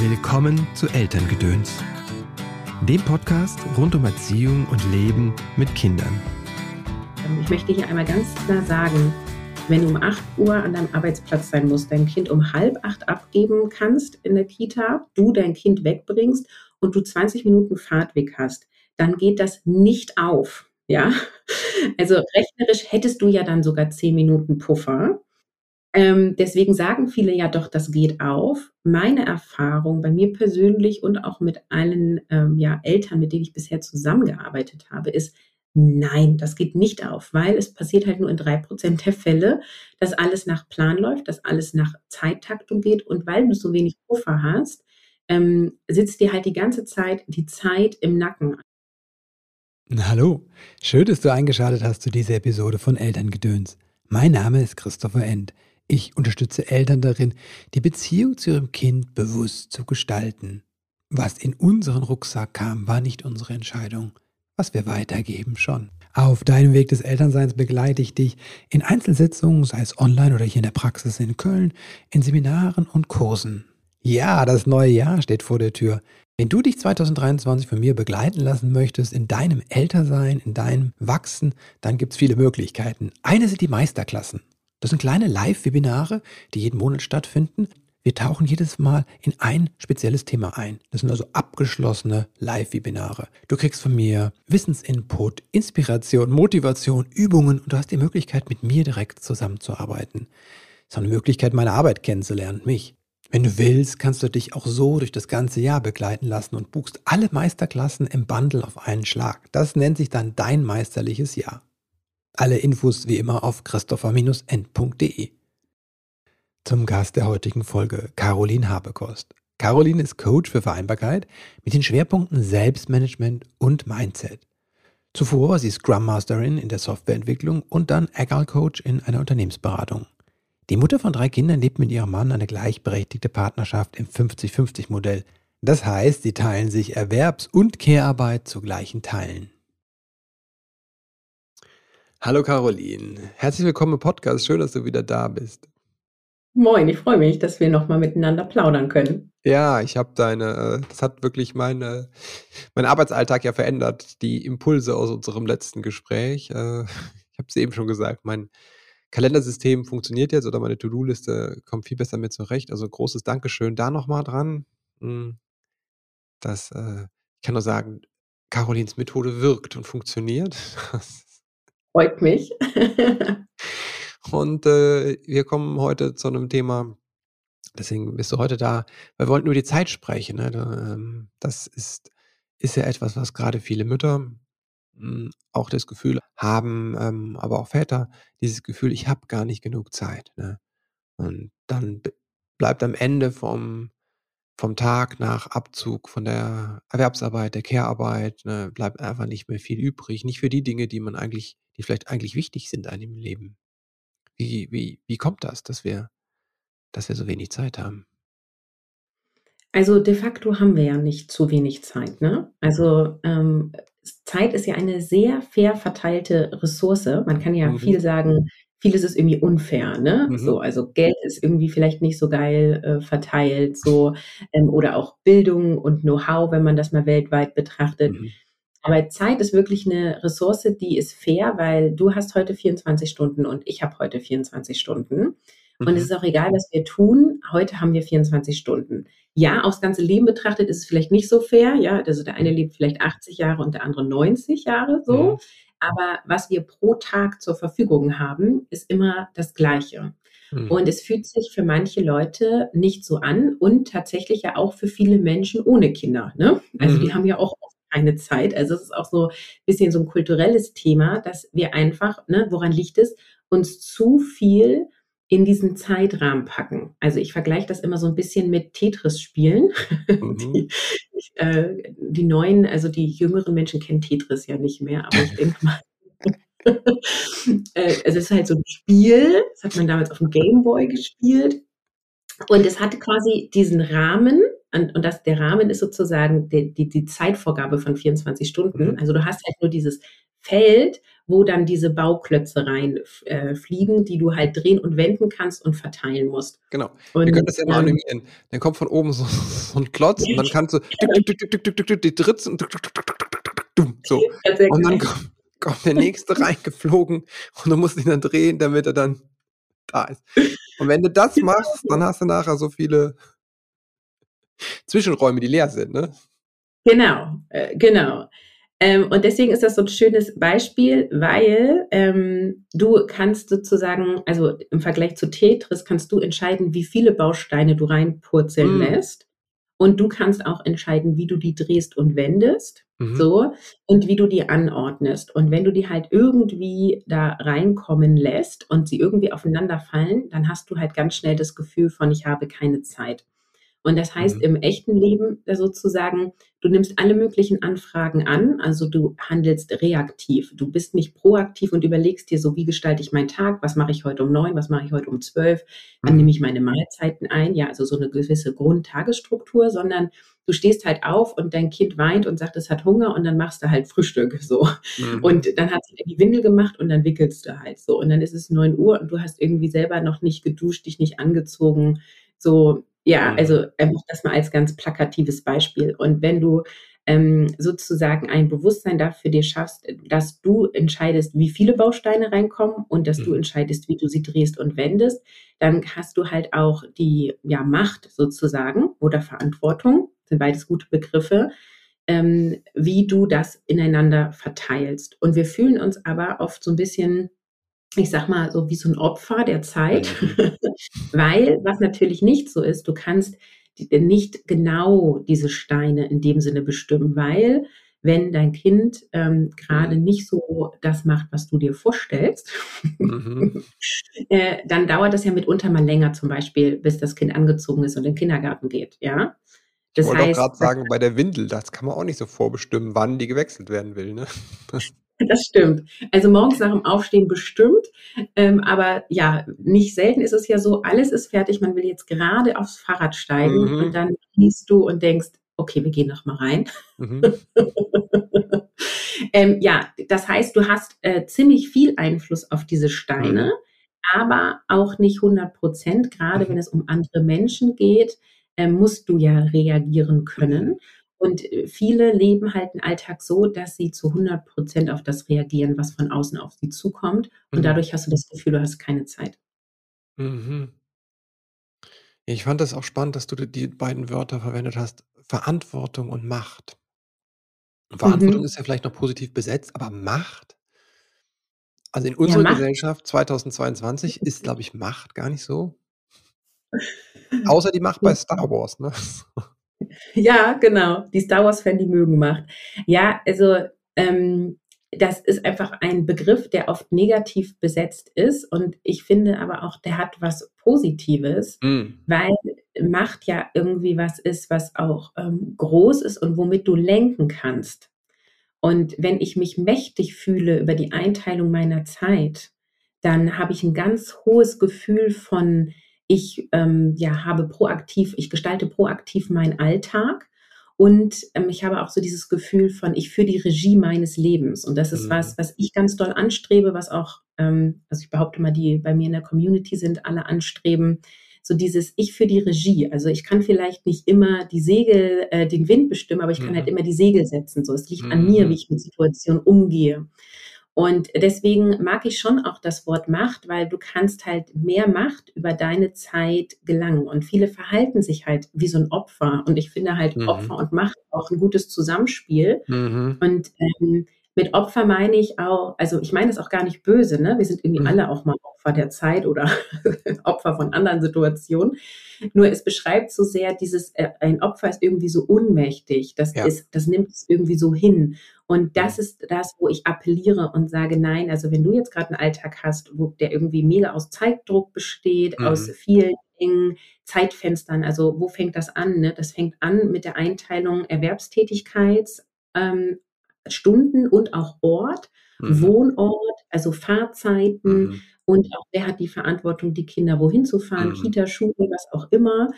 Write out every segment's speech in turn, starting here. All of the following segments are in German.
Willkommen zu Elterngedöns, dem Podcast rund um Erziehung und Leben mit Kindern. Ich möchte hier einmal ganz klar sagen, wenn du um 8 Uhr an deinem Arbeitsplatz sein musst, dein Kind um halb acht abgeben kannst in der Kita, du dein Kind wegbringst und du 20 Minuten Fahrtweg hast, dann geht das nicht auf. Ja, also rechnerisch hättest du ja dann sogar 10 Minuten Puffer. Ähm, deswegen sagen viele ja doch, das geht auf. Meine Erfahrung bei mir persönlich und auch mit allen ähm, ja, Eltern, mit denen ich bisher zusammengearbeitet habe, ist, nein, das geht nicht auf, weil es passiert halt nur in drei Prozent der Fälle, dass alles nach Plan läuft, dass alles nach Zeittaktung geht und weil du so wenig Puffer hast, ähm, sitzt dir halt die ganze Zeit die Zeit im Nacken. Hallo, schön, dass du eingeschaltet hast zu dieser Episode von Elterngedöns. Mein Name ist Christopher End. Ich unterstütze Eltern darin, die Beziehung zu ihrem Kind bewusst zu gestalten. Was in unseren Rucksack kam, war nicht unsere Entscheidung. Was wir weitergeben, schon. Auf deinem Weg des Elternseins begleite ich dich in Einzelsitzungen, sei es online oder hier in der Praxis in Köln, in Seminaren und Kursen. Ja, das neue Jahr steht vor der Tür. Wenn du dich 2023 von mir begleiten lassen möchtest in deinem Ältersein, in deinem Wachsen, dann gibt es viele Möglichkeiten. Eine sind die Meisterklassen. Das sind kleine Live-Webinare, die jeden Monat stattfinden. Wir tauchen jedes Mal in ein spezielles Thema ein. Das sind also abgeschlossene Live-Webinare. Du kriegst von mir Wissensinput, Inspiration, Motivation, Übungen und du hast die Möglichkeit, mit mir direkt zusammenzuarbeiten. Es ist eine Möglichkeit, meine Arbeit kennenzulernen, mich. Wenn du willst, kannst du dich auch so durch das ganze Jahr begleiten lassen und buchst alle Meisterklassen im Bundle auf einen Schlag. Das nennt sich dann dein meisterliches Jahr. Alle Infos wie immer auf christopher-n.de. Zum Gast der heutigen Folge, Caroline Habekost. Caroline ist Coach für Vereinbarkeit mit den Schwerpunkten Selbstmanagement und Mindset. Zuvor war sie Scrum Masterin in der Softwareentwicklung und dann Agile Coach in einer Unternehmensberatung. Die Mutter von drei Kindern lebt mit ihrem Mann eine gleichberechtigte Partnerschaft im 50-50-Modell. Das heißt, sie teilen sich Erwerbs- und Kehrarbeit zu gleichen Teilen. Hallo Caroline, herzlich willkommen im Podcast. Schön, dass du wieder da bist. Moin, ich freue mich, dass wir nochmal miteinander plaudern können. Ja, ich habe deine, das hat wirklich meine, meinen Arbeitsalltag ja verändert, die Impulse aus unserem letzten Gespräch. Äh, ich habe es eben schon gesagt, mein Kalendersystem funktioniert jetzt oder meine To-Do-Liste kommt viel besser mit zurecht. Also großes Dankeschön da nochmal dran. Hm, das, äh, ich kann nur sagen, Carolins Methode wirkt und funktioniert. Das Freut mich. Und äh, wir kommen heute zu einem Thema, deswegen bist du heute da. Wir wollten nur die Zeit sprechen. Ne? Ähm, das ist, ist ja etwas, was gerade viele Mütter hm, auch das Gefühl haben, ähm, aber auch Väter, dieses Gefühl, ich habe gar nicht genug Zeit. Ne? Und dann bleibt am Ende vom, vom Tag nach Abzug von der Erwerbsarbeit, der Care-Arbeit, ne, bleibt einfach nicht mehr viel übrig. Nicht für die Dinge, die man eigentlich, die vielleicht eigentlich wichtig sind einem Leben. Wie, wie, wie kommt das, dass wir, dass wir so wenig Zeit haben? Also de facto haben wir ja nicht zu wenig Zeit. Ne? Also ähm, Zeit ist ja eine sehr fair verteilte Ressource. Man kann ja mhm. viel sagen, vieles ist irgendwie unfair, ne? Mhm. So, also Geld ist irgendwie vielleicht nicht so geil äh, verteilt, so ähm, oder auch Bildung und Know-how, wenn man das mal weltweit betrachtet. Mhm. Aber Zeit ist wirklich eine Ressource, die ist fair, weil du hast heute 24 Stunden und ich habe heute 24 Stunden. Und es mhm. ist auch egal, was wir tun. Heute haben wir 24 Stunden. Ja, aufs ganze Leben betrachtet ist es vielleicht nicht so fair. Ja, also der eine lebt vielleicht 80 Jahre und der andere 90 Jahre so. Aber was wir pro Tag zur Verfügung haben, ist immer das Gleiche. Mhm. Und es fühlt sich für manche Leute nicht so an und tatsächlich ja auch für viele Menschen ohne Kinder. Ne? Also mhm. die haben ja auch keine Zeit. Also es ist auch so ein bisschen so ein kulturelles Thema, dass wir einfach, ne, woran liegt es, uns zu viel in diesen Zeitrahmen packen. Also ich vergleiche das immer so ein bisschen mit Tetris-Spielen. Mhm. Die, äh, die neuen, also die jüngeren Menschen kennen Tetris ja nicht mehr, aber ich denke mal, äh, es ist halt so ein Spiel, das hat man damals auf dem Gameboy gespielt. Und es hatte quasi diesen Rahmen, und, und das, der Rahmen ist sozusagen die, die, die Zeitvorgabe von 24 Stunden. Mhm. Also du hast halt nur dieses Feld, wo dann diese Bauklötze reinfliegen, äh, die du halt drehen und wenden kannst und verteilen musst. Genau. Und, Wir können das ja mal ähm, animieren. Dann kommt von oben so, so ein Klotz und dann kannst du die Dritzen so. Und dann kommt, kommt der nächste reingeflogen und du musst ihn dann drehen, damit er dann da ist. Und wenn du das machst, dann hast du nachher so viele Zwischenräume, die leer sind, ne? Genau, äh, genau. Ähm, und deswegen ist das so ein schönes Beispiel, weil ähm, du kannst sozusagen, also im Vergleich zu Tetris, kannst du entscheiden, wie viele Bausteine du reinpurzeln mm. lässt. Und du kannst auch entscheiden, wie du die drehst und wendest. Mhm. So. Und wie du die anordnest. Und wenn du die halt irgendwie da reinkommen lässt und sie irgendwie aufeinander fallen, dann hast du halt ganz schnell das Gefühl von, ich habe keine Zeit. Und das heißt mhm. im echten Leben sozusagen, du nimmst alle möglichen Anfragen an, also du handelst reaktiv. Du bist nicht proaktiv und überlegst dir so, wie gestalte ich meinen Tag, was mache ich heute um neun, was mache ich heute um zwölf, dann mhm. nehme ich meine Mahlzeiten ein, ja, also so eine gewisse Grundtagesstruktur, sondern du stehst halt auf und dein Kind weint und sagt, es hat Hunger und dann machst du halt Frühstück so. Mhm. Und dann hat sie die Windel gemacht und dann wickelst du halt so. Und dann ist es neun Uhr und du hast irgendwie selber noch nicht geduscht, dich nicht angezogen. So, ja, mhm. also einfach das mal als ganz plakatives Beispiel. Und wenn du ähm, sozusagen ein Bewusstsein dafür dir schaffst, dass du entscheidest, wie viele Bausteine reinkommen und dass mhm. du entscheidest, wie du sie drehst und wendest, dann hast du halt auch die ja, Macht sozusagen oder Verantwortung, sind beides gute Begriffe, ähm, wie du das ineinander verteilst. Und wir fühlen uns aber oft so ein bisschen ich sag mal, so wie so ein Opfer der Zeit, mhm. weil, was natürlich nicht so ist, du kannst nicht genau diese Steine in dem Sinne bestimmen, weil wenn dein Kind ähm, gerade mhm. nicht so das macht, was du dir vorstellst, mhm. äh, dann dauert das ja mitunter mal länger, zum Beispiel, bis das Kind angezogen ist und in den Kindergarten geht, ja. Das ich wollte heißt, auch gerade sagen, bei der Windel, das kann man auch nicht so vorbestimmen, wann die gewechselt werden will. Ne? Das stimmt. Also morgens nach dem Aufstehen bestimmt. Ähm, aber ja, nicht selten ist es ja so, alles ist fertig, man will jetzt gerade aufs Fahrrad steigen mhm. und dann liest du und denkst, okay, wir gehen noch mal rein. Mhm. ähm, ja, das heißt, du hast äh, ziemlich viel Einfluss auf diese Steine, mhm. aber auch nicht 100 Prozent. Gerade mhm. wenn es um andere Menschen geht, äh, musst du ja reagieren können. Und äh, viele leben halt den Alltag so, dass sie zu 100 Prozent auf das reagieren, was von außen auf sie zukommt. Und mhm. dadurch hast du das Gefühl, du hast keine Zeit. Mhm. Ich fand das auch spannend, dass du die beiden Wörter verwendet hast. Verantwortung und Macht. Verantwortung mhm. ist ja vielleicht noch positiv besetzt, aber Macht? Also in unserer ja, Gesellschaft 2022 ist, glaube ich, Macht gar nicht so. Außer die Macht bei Star Wars, ne? Ja, genau. Die Star Wars-Fan, die mögen Macht. Ja, also ähm, das ist einfach ein Begriff, der oft negativ besetzt ist. Und ich finde aber auch, der hat was Positives, mm. weil Macht ja irgendwie was ist, was auch ähm, groß ist und womit du lenken kannst. Und wenn ich mich mächtig fühle über die Einteilung meiner Zeit, dann habe ich ein ganz hohes Gefühl von ich ähm, ja, habe proaktiv, ich gestalte proaktiv meinen Alltag und ähm, ich habe auch so dieses Gefühl von, ich führe die Regie meines Lebens. Und das ist mhm. was, was ich ganz doll anstrebe, was auch, ähm, also ich behaupte mal, die bei mir in der Community sind, alle anstreben. So dieses Ich für die Regie. Also ich kann vielleicht nicht immer die Segel, äh, den Wind bestimmen, aber ich kann halt mhm. halt immer die Segel setzen. So, es liegt mhm. an mir, mhm. wie ich mit Situationen umgehe. Und deswegen mag ich schon auch das Wort Macht, weil du kannst halt mehr Macht über deine Zeit gelangen. Und viele verhalten sich halt wie so ein Opfer. Und ich finde halt mhm. Opfer und Macht auch ein gutes Zusammenspiel. Mhm. Und ähm, mit Opfer meine ich auch, also ich meine es auch gar nicht böse, ne? Wir sind irgendwie mhm. alle auch mal Opfer der Zeit oder Opfer von anderen Situationen. Nur es beschreibt so sehr dieses, äh, ein Opfer ist irgendwie so ohnmächtig. Das ja. ist, das nimmt es irgendwie so hin. Und das ist das, wo ich appelliere und sage, nein, also wenn du jetzt gerade einen Alltag hast, wo der irgendwie mega aus Zeitdruck besteht, mhm. aus vielen Dingen, Zeitfenstern, also wo fängt das an? Ne? Das fängt an mit der Einteilung Erwerbstätigkeits, ähm, Stunden und auch Ort, mhm. Wohnort, also Fahrzeiten mhm. und auch wer hat die Verantwortung, die Kinder wohin zu fahren, mhm. Kita, Schule, was auch immer.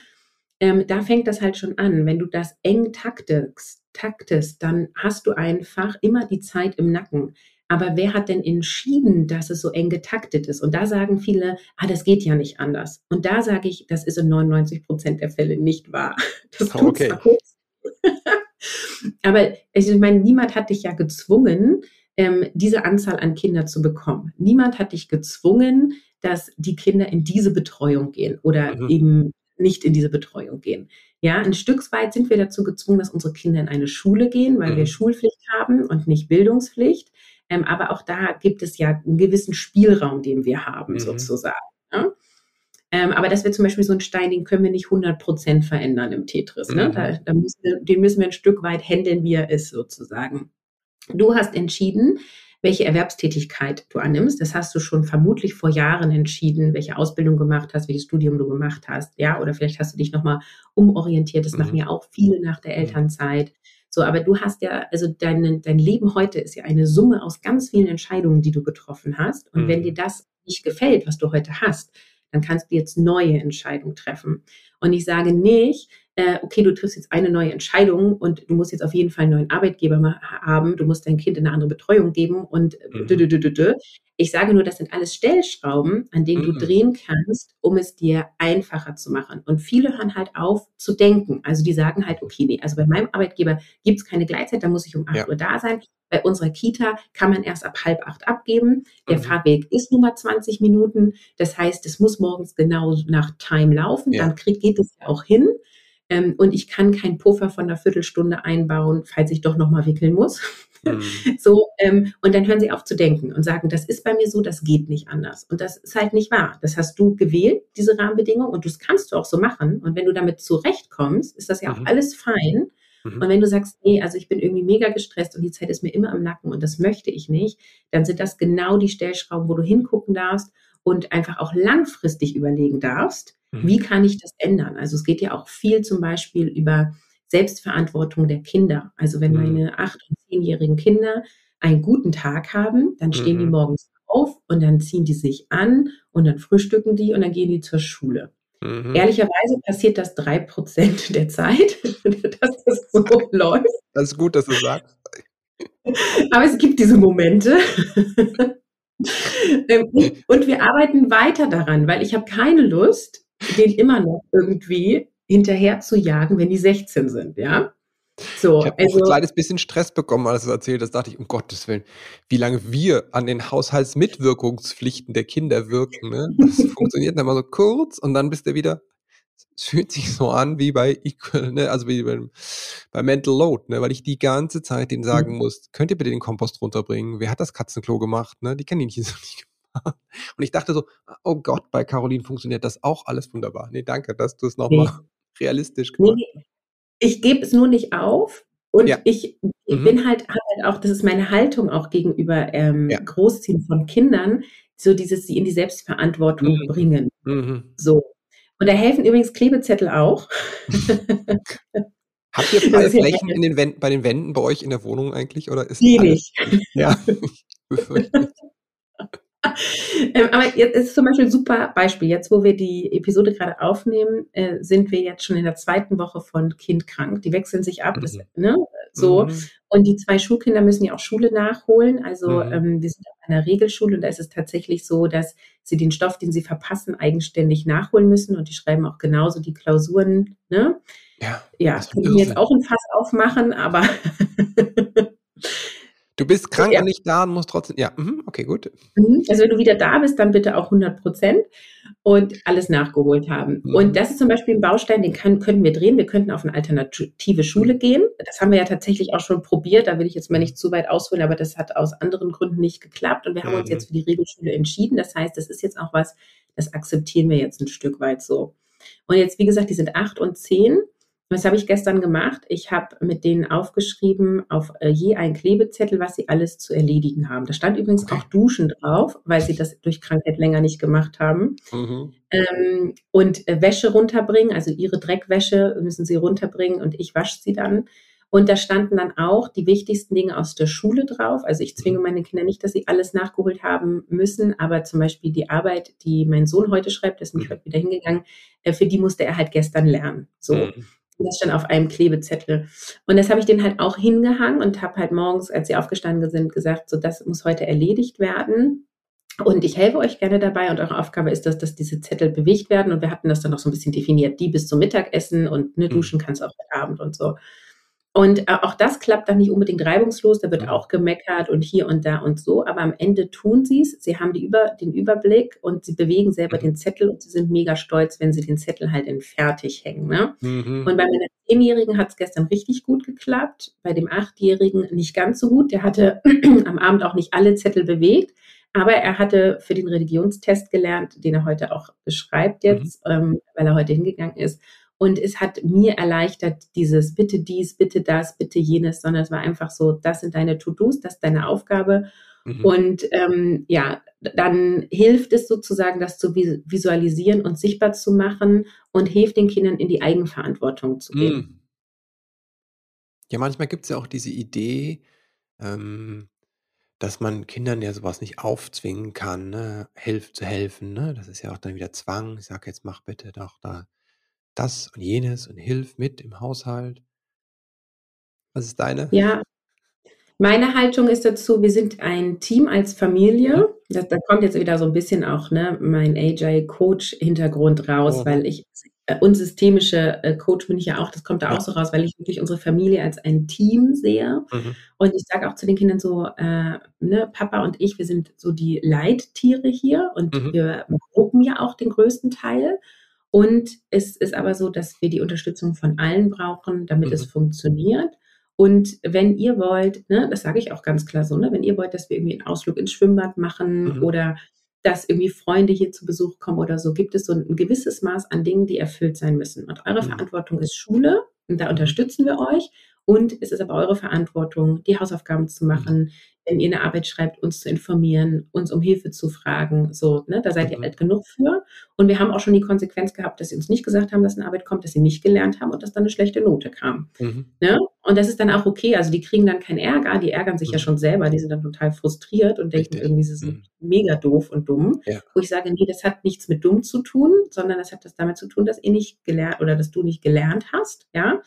Ähm, da fängt das halt schon an. Wenn du das eng taktest, taktest, dann hast du einfach immer die Zeit im Nacken. Aber wer hat denn entschieden, dass es so eng getaktet ist? Und da sagen viele, ah, das geht ja nicht anders. Und da sage ich, das ist in 99 Prozent der Fälle nicht wahr. Das tut okay. zwar kurz. Aber ich meine, niemand hat dich ja gezwungen, ähm, diese Anzahl an Kindern zu bekommen. Niemand hat dich gezwungen, dass die Kinder in diese Betreuung gehen oder mhm. eben nicht in diese Betreuung gehen. Ja, ein Stück weit sind wir dazu gezwungen, dass unsere Kinder in eine Schule gehen, weil mhm. wir Schulpflicht haben und nicht Bildungspflicht. Ähm, aber auch da gibt es ja einen gewissen Spielraum, den wir haben, mhm. sozusagen. Ja? Ähm, aber das wäre zum Beispiel so ein Stein, den können wir nicht 100 Prozent verändern im Tetris. Ne? Mhm. Da, da müssen wir, den müssen wir ein Stück weit handeln, wie er ist, sozusagen. Du hast entschieden, welche Erwerbstätigkeit du annimmst. Das hast du schon vermutlich vor Jahren entschieden, welche Ausbildung gemacht hast, welches Studium du gemacht hast, ja, oder vielleicht hast du dich nochmal umorientiert. Das mhm. machen ja auch viele nach der mhm. Elternzeit. So, aber du hast ja, also dein, dein Leben heute ist ja eine Summe aus ganz vielen Entscheidungen, die du getroffen hast. Und mhm. wenn dir das nicht gefällt, was du heute hast, dann kannst du jetzt neue Entscheidungen treffen. Und ich sage nicht, äh, okay, du triffst jetzt eine neue Entscheidung und du musst jetzt auf jeden Fall einen neuen Arbeitgeber haben, du musst dein Kind in eine andere Betreuung geben und mhm. dü, dü, dü, ich sage nur, das sind alles Stellschrauben, an denen mhm. du drehen kannst, um es dir einfacher zu machen. Und viele hören halt auf zu denken. Also die sagen halt, okay, nee, also bei meinem Arbeitgeber gibt es keine Gleitzeit, da muss ich um 8 ja. Uhr da sein. Bei unserer Kita kann man erst ab halb acht abgeben. Der mhm. Fahrweg ist nur mal 20 Minuten. Das heißt, es muss morgens genau nach Time laufen. Ja. Dann krieg, geht es ja auch hin. Ähm, und ich kann keinen Puffer von einer Viertelstunde einbauen, falls ich doch nochmal wickeln muss. Mhm. So, ähm, und dann hören sie auf zu denken und sagen, das ist bei mir so, das geht nicht anders. Und das ist halt nicht wahr. Das hast du gewählt, diese Rahmenbedingungen, und das kannst du auch so machen. Und wenn du damit zurechtkommst, ist das ja auch mhm. alles fein. Mhm. Und wenn du sagst, nee, also ich bin irgendwie mega gestresst und die Zeit ist mir immer im Nacken und das möchte ich nicht, dann sind das genau die Stellschrauben, wo du hingucken darfst und einfach auch langfristig überlegen darfst, mhm. wie kann ich das ändern? Also es geht ja auch viel zum Beispiel über Selbstverantwortung der Kinder. Also wenn mhm. meine acht- und zehnjährigen Kinder einen guten Tag haben, dann stehen mhm. die morgens auf und dann ziehen die sich an und dann frühstücken die und dann gehen die zur Schule. Mhm. Ehrlicherweise passiert das drei Prozent der Zeit, dass das so läuft. Das ist gut, dass du sagst. Aber es gibt diese Momente. Ähm, und wir arbeiten weiter daran, weil ich habe keine Lust, den immer noch irgendwie hinterher zu jagen, wenn die 16 sind, ja. So, ich habe also, ein kleines bisschen Stress bekommen, als du erzählt hast, dachte ich, um Gottes Willen, wie lange wir an den Haushaltsmitwirkungspflichten der Kinder wirken. Ne? Das funktioniert dann mal so kurz und dann bist du wieder, es fühlt sich so an wie bei Equal, ne? also wie bei, bei Mental Load, ne? weil ich die ganze Zeit denen sagen mhm. muss, könnt ihr bitte den Kompost runterbringen? Wer hat das Katzenklo gemacht? Ne? Die kennen ihn hier so nicht gemacht. Und ich dachte so, oh Gott, bei Caroline funktioniert das auch alles wunderbar. Nee, danke, dass du es nochmal nee. realistisch gemacht nee, Ich gebe es nur nicht auf. Und ja. ich, ich mhm. bin halt, halt auch, das ist meine Haltung auch gegenüber ähm, ja. Großziehen von Kindern, so dieses sie in die Selbstverantwortung mhm. bringen. Mhm. So. Und da helfen übrigens Klebezettel auch. Habt ihr freie Flächen in den Wänden, bei den Wänden bei euch in der Wohnung eigentlich? Oder ist nee, nicht. Ja, befürchte. ähm, aber jetzt ist zum Beispiel ein super Beispiel. Jetzt, wo wir die Episode gerade aufnehmen, äh, sind wir jetzt schon in der zweiten Woche von Kind krank. Die wechseln sich ab, mhm. das, ne? So. Mhm. Und die zwei Schulkinder müssen ja auch Schule nachholen. Also mhm. ähm, wir sind auf einer Regelschule und da ist es tatsächlich so, dass sie den Stoff, den sie verpassen, eigenständig nachholen müssen und die schreiben auch genauso die Klausuren. Ne? Ja, ja können wir jetzt auch ein Fass aufmachen, aber Du bist krank ja. und nicht da und musst trotzdem. Ja, mhm, okay, gut. Mhm, also, wenn du wieder da bist, dann bitte auch 100 Prozent und alles nachgeholt haben. Mhm. Und das ist zum Beispiel ein Baustein, den kann, können wir drehen. Wir könnten auf eine alternative Schule gehen. Das haben wir ja tatsächlich auch schon probiert. Da will ich jetzt mal nicht zu weit ausholen, aber das hat aus anderen Gründen nicht geklappt. Und wir haben uns mhm. jetzt für die Regelschule entschieden. Das heißt, das ist jetzt auch was, das akzeptieren wir jetzt ein Stück weit so. Und jetzt, wie gesagt, die sind acht und zehn. Was habe ich gestern gemacht? Ich habe mit denen aufgeschrieben, auf äh, je einen Klebezettel, was sie alles zu erledigen haben. Da stand übrigens okay. auch Duschen drauf, weil sie das durch Krankheit länger nicht gemacht haben. Mhm. Ähm, und äh, Wäsche runterbringen, also ihre Dreckwäsche müssen sie runterbringen und ich wasche sie dann. Und da standen dann auch die wichtigsten Dinge aus der Schule drauf. Also ich zwinge mhm. meine Kinder nicht, dass sie alles nachgeholt haben müssen, aber zum Beispiel die Arbeit, die mein Sohn heute schreibt, ist nämlich mhm. heute wieder hingegangen, äh, für die musste er halt gestern lernen. So. Mhm. Das stand auf einem Klebezettel. Und das habe ich denen halt auch hingehangen und habe halt morgens, als sie aufgestanden sind, gesagt, so das muss heute erledigt werden. Und ich helfe euch gerne dabei und eure Aufgabe ist das, dass diese Zettel bewegt werden. Und wir hatten das dann noch so ein bisschen definiert, die bis zum Mittagessen und ne, duschen kannst auch heute Abend und so. Und äh, auch das klappt dann nicht unbedingt reibungslos, da wird auch gemeckert und hier und da und so, aber am Ende tun sie es. Sie haben die Über, den Überblick und sie bewegen selber mhm. den Zettel und sie sind mega stolz, wenn sie den Zettel halt in fertig hängen. Ne? Mhm. Und bei meiner Zehnjährigen hat es gestern richtig gut geklappt, bei dem Achtjährigen nicht ganz so gut. Der hatte am Abend auch nicht alle Zettel bewegt, aber er hatte für den Religionstest gelernt, den er heute auch beschreibt jetzt, mhm. ähm, weil er heute hingegangen ist. Und es hat mir erleichtert, dieses bitte dies, bitte das, bitte jenes, sondern es war einfach so, das sind deine To-Dos, das ist deine Aufgabe. Mhm. Und ähm, ja, dann hilft es sozusagen, das zu visualisieren und sichtbar zu machen und hilft den Kindern in die Eigenverantwortung zu gehen. Mhm. Ja, manchmal gibt es ja auch diese Idee, ähm, dass man Kindern ja sowas nicht aufzwingen kann, ne? Hilf zu helfen. Ne? Das ist ja auch dann wieder Zwang. Ich sage jetzt, mach bitte doch da das und jenes und hilf mit im Haushalt. Was ist deine? Ja, meine Haltung ist dazu, wir sind ein Team als Familie. Da, da kommt jetzt wieder so ein bisschen auch ne, mein AJ-Coach-Hintergrund raus, oh. weil ich äh, und systemische äh, Coach bin ich ja auch, das kommt da ja. auch so raus, weil ich wirklich unsere Familie als ein Team sehe. Mhm. Und ich sage auch zu den Kindern so, äh, ne, Papa und ich, wir sind so die Leittiere hier und mhm. wir gruppen ja auch den größten Teil. Und es ist aber so, dass wir die Unterstützung von allen brauchen, damit mhm. es funktioniert. Und wenn ihr wollt, ne, das sage ich auch ganz klar so, ne, wenn ihr wollt, dass wir irgendwie einen Ausflug ins Schwimmbad machen mhm. oder dass irgendwie Freunde hier zu Besuch kommen oder so, gibt es so ein gewisses Maß an Dingen, die erfüllt sein müssen. Und eure mhm. Verantwortung ist Schule und da unterstützen wir euch. Und es ist aber eure Verantwortung, die Hausaufgaben zu machen, wenn ihr eine Arbeit schreibt, uns zu informieren, uns um Hilfe zu fragen. So, ne, da seid ihr mhm. alt genug für. Und wir haben auch schon die Konsequenz gehabt, dass sie uns nicht gesagt haben, dass eine Arbeit kommt, dass sie nicht gelernt haben und dass dann eine schlechte Note kam. Mhm. Ne? Und das ist dann auch okay. Also die kriegen dann keinen Ärger, die ärgern sich mhm. ja schon selber, die sind dann total frustriert und denken Richtig. irgendwie, sie sind mhm. mega doof und dumm. Ja. Wo ich sage, nee, das hat nichts mit dumm zu tun, sondern das hat das damit zu tun, dass ihr nicht gelernt oder dass du nicht gelernt hast. Ja.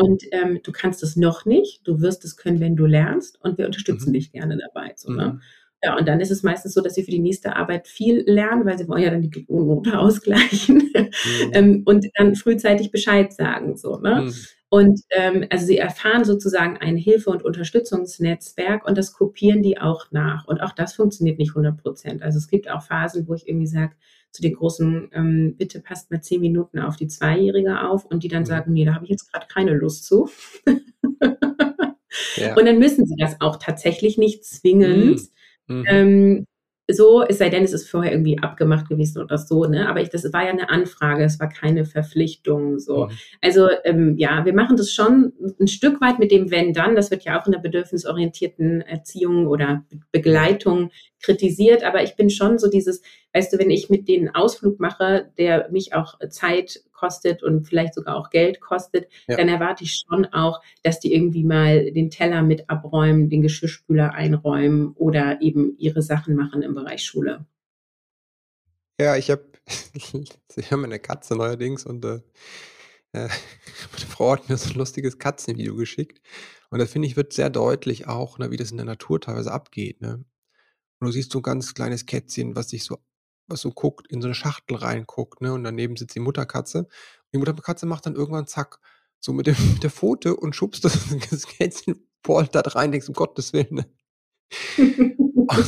Und ähm, du kannst es noch nicht, du wirst es können, wenn du lernst und wir unterstützen mhm. dich gerne dabei. So, ne? Mhm. Ja, und dann ist es meistens so, dass sie für die nächste Arbeit viel lernen, weil sie wollen ja dann die Note ausgleichen mhm. ähm, und dann frühzeitig Bescheid sagen. So, ne? Mhm. Und ähm, also sie erfahren sozusagen ein Hilfe- und Unterstützungsnetzwerk und das kopieren die auch nach. Und auch das funktioniert nicht 100 Prozent. Also es gibt auch Phasen, wo ich irgendwie sage, zu den großen, ähm, bitte passt mal zehn Minuten auf die Zweijährige auf und die dann mhm. sagen, nee, da habe ich jetzt gerade keine Lust zu. ja. Und dann müssen sie das auch tatsächlich nicht zwingend. Mhm. mhm. Ähm, so, es sei denn, es ist vorher irgendwie abgemacht gewesen oder so, ne? Aber ich, das war ja eine Anfrage, es war keine Verpflichtung. So. Mhm. Also ähm, ja, wir machen das schon ein Stück weit mit dem Wenn dann. Das wird ja auch in der bedürfnisorientierten Erziehung oder Begleitung kritisiert, aber ich bin schon so dieses, weißt du, wenn ich mit denen Ausflug mache, der mich auch Zeit kostet und vielleicht sogar auch Geld kostet, ja. dann erwarte ich schon auch, dass die irgendwie mal den Teller mit abräumen, den Geschirrspüler einräumen oder eben ihre Sachen machen im Bereich Schule. Ja, ich habe ich hab eine Katze neuerdings und äh, äh meine Frau hat mir so ein lustiges Katzenvideo geschickt. Und da finde ich, wird sehr deutlich auch, ne, wie das in der Natur teilweise abgeht. Ne? Und du siehst so ein ganz kleines Kätzchen, was sich so was so guckt, in so eine Schachtel reinguckt, ne? Und daneben sitzt die Mutterkatze. Die Mutterkatze macht dann irgendwann zack, so mit, dem, mit der Pfote und schubst das, das Kätzchen poltert rein, denkst um Gottes Willen. Ne?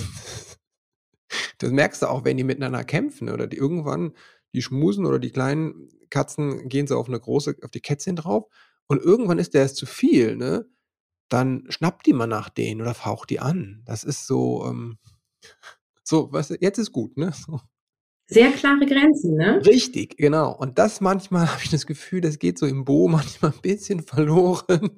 das merkst du auch, wenn die miteinander kämpfen oder die irgendwann, die schmusen oder die kleinen Katzen gehen so auf eine große, auf die Kätzchen drauf und irgendwann ist der es zu viel, ne? Dann schnappt die mal nach denen oder faucht die an. Das ist so, ähm, so, du, jetzt ist gut, ne? So. Sehr klare Grenzen, ne? Richtig, genau. Und das manchmal habe ich das Gefühl, das geht so im Bo manchmal ein bisschen verloren.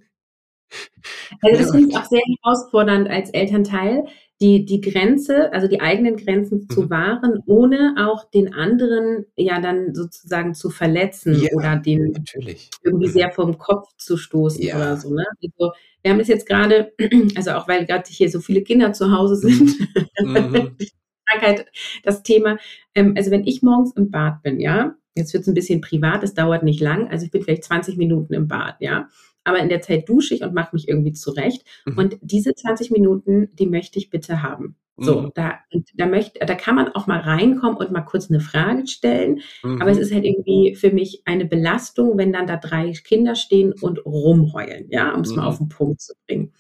Also das finde ich auch sehr herausfordernd als Elternteil, die, die Grenze, also die eigenen Grenzen mhm. zu wahren, ohne auch den anderen ja dann sozusagen zu verletzen ja, oder den natürlich. irgendwie mhm. sehr vom Kopf zu stoßen ja. oder so. Ne? Also wir haben es jetzt gerade, also auch weil gerade hier so viele Kinder zu Hause sind, mhm. Krankheit das Thema. Ähm, also wenn ich morgens im Bad bin, ja, jetzt wird es ein bisschen privat, es dauert nicht lang, also ich bin vielleicht 20 Minuten im Bad, ja. Aber in der Zeit dusche ich und mache mich irgendwie zurecht. Mhm. Und diese 20 Minuten, die möchte ich bitte haben. So, mhm. da, da möchte, da kann man auch mal reinkommen und mal kurz eine Frage stellen. Mhm. Aber es ist halt irgendwie für mich eine Belastung, wenn dann da drei Kinder stehen und rumheulen, ja, um es mal mhm. auf den Punkt zu bringen.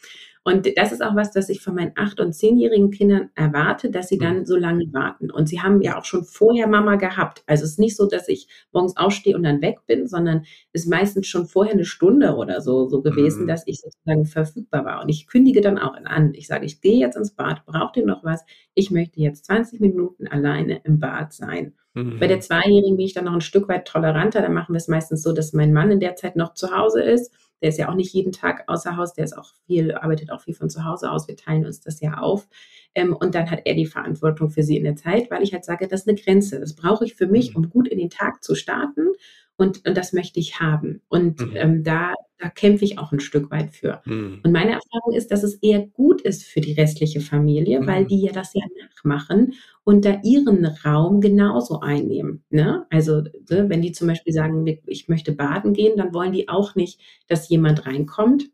Und das ist auch was, das ich von meinen acht- und zehnjährigen Kindern erwarte, dass sie dann mhm. so lange warten. Und sie haben ja auch schon vorher Mama gehabt. Also es ist nicht so, dass ich morgens aufstehe und dann weg bin, sondern es ist meistens schon vorher eine Stunde oder so, so gewesen, mhm. dass ich sozusagen verfügbar war. Und ich kündige dann auch an. Ich sage, ich gehe jetzt ins Bad, braucht ihr noch was? Ich möchte jetzt 20 Minuten alleine im Bad sein. Mhm. Bei der Zweijährigen bin ich dann noch ein Stück weit toleranter. Da machen wir es meistens so, dass mein Mann in der Zeit noch zu Hause ist der ist ja auch nicht jeden Tag außer Haus, der ist auch viel, arbeitet auch viel von zu Hause aus. Wir teilen uns das ja auf. Ähm, und dann hat er die Verantwortung für sie in der Zeit, weil ich halt sage, das ist eine Grenze. Das brauche ich für mich, mhm. um gut in den Tag zu starten. Und, und das möchte ich haben. Und mhm. ähm, da, da kämpfe ich auch ein Stück weit für. Mhm. Und meine Erfahrung ist, dass es eher gut ist für die restliche Familie, mhm. weil die ja das ja nachmachen und da ihren Raum genauso einnehmen. Ne? Also ne, wenn die zum Beispiel sagen, ich möchte baden gehen, dann wollen die auch nicht, dass jemand reinkommt.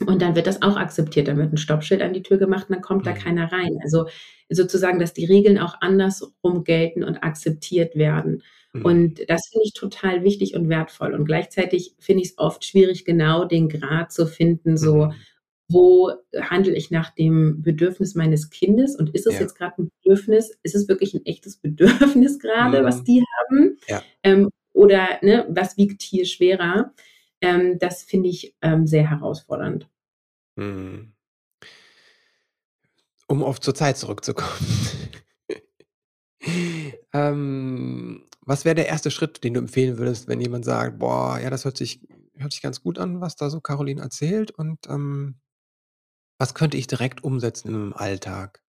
Und dann wird das auch akzeptiert. Dann wird ein Stoppschild an die Tür gemacht und dann kommt da mhm. keiner rein. Also sozusagen, dass die Regeln auch andersrum gelten und akzeptiert werden. Mhm. Und das finde ich total wichtig und wertvoll. Und gleichzeitig finde ich es oft schwierig, genau den Grad zu finden, so, mhm wo handle ich nach dem Bedürfnis meines Kindes und ist es ja. jetzt gerade ein Bedürfnis, ist es wirklich ein echtes Bedürfnis gerade, mhm. was die haben? Ja. Ähm, oder ne, was wiegt hier schwerer? Ähm, das finde ich ähm, sehr herausfordernd. Mhm. Um auf zur Zeit zurückzukommen. Ähm, was wäre der erste Schritt, den du empfehlen würdest, wenn jemand sagt, boah, ja, das hört sich, hört sich ganz gut an, was da so Caroline erzählt und ähm, was könnte ich direkt umsetzen im Alltag?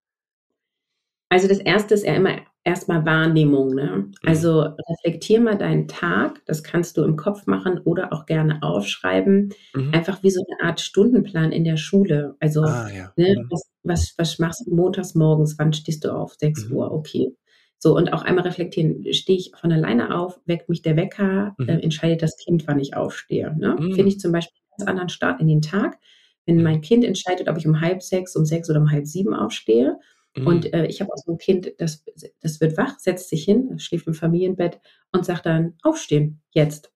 Also das erste ist ja immer erstmal Wahrnehmung. Ne? Mhm. Also reflektier mal deinen Tag. Das kannst du im Kopf machen oder auch gerne aufschreiben. Mhm. Einfach wie so eine Art Stundenplan in der Schule. Also ah, ja. ne, mhm. was, was, was machst du montags morgens? Wann stehst du auf? 6 mhm. Uhr, okay. So, und auch einmal reflektieren, stehe ich von alleine auf, weckt mich der Wecker, äh, entscheidet das Kind, wann ich aufstehe. Ne? Finde ich zum Beispiel einen ganz anderen Start in den Tag, wenn mein Kind entscheidet, ob ich um halb sechs, um sechs oder um halb sieben aufstehe. Mhm. Und äh, ich habe auch so ein Kind, das, das wird wach, setzt sich hin, schläft im Familienbett und sagt dann, aufstehen, jetzt.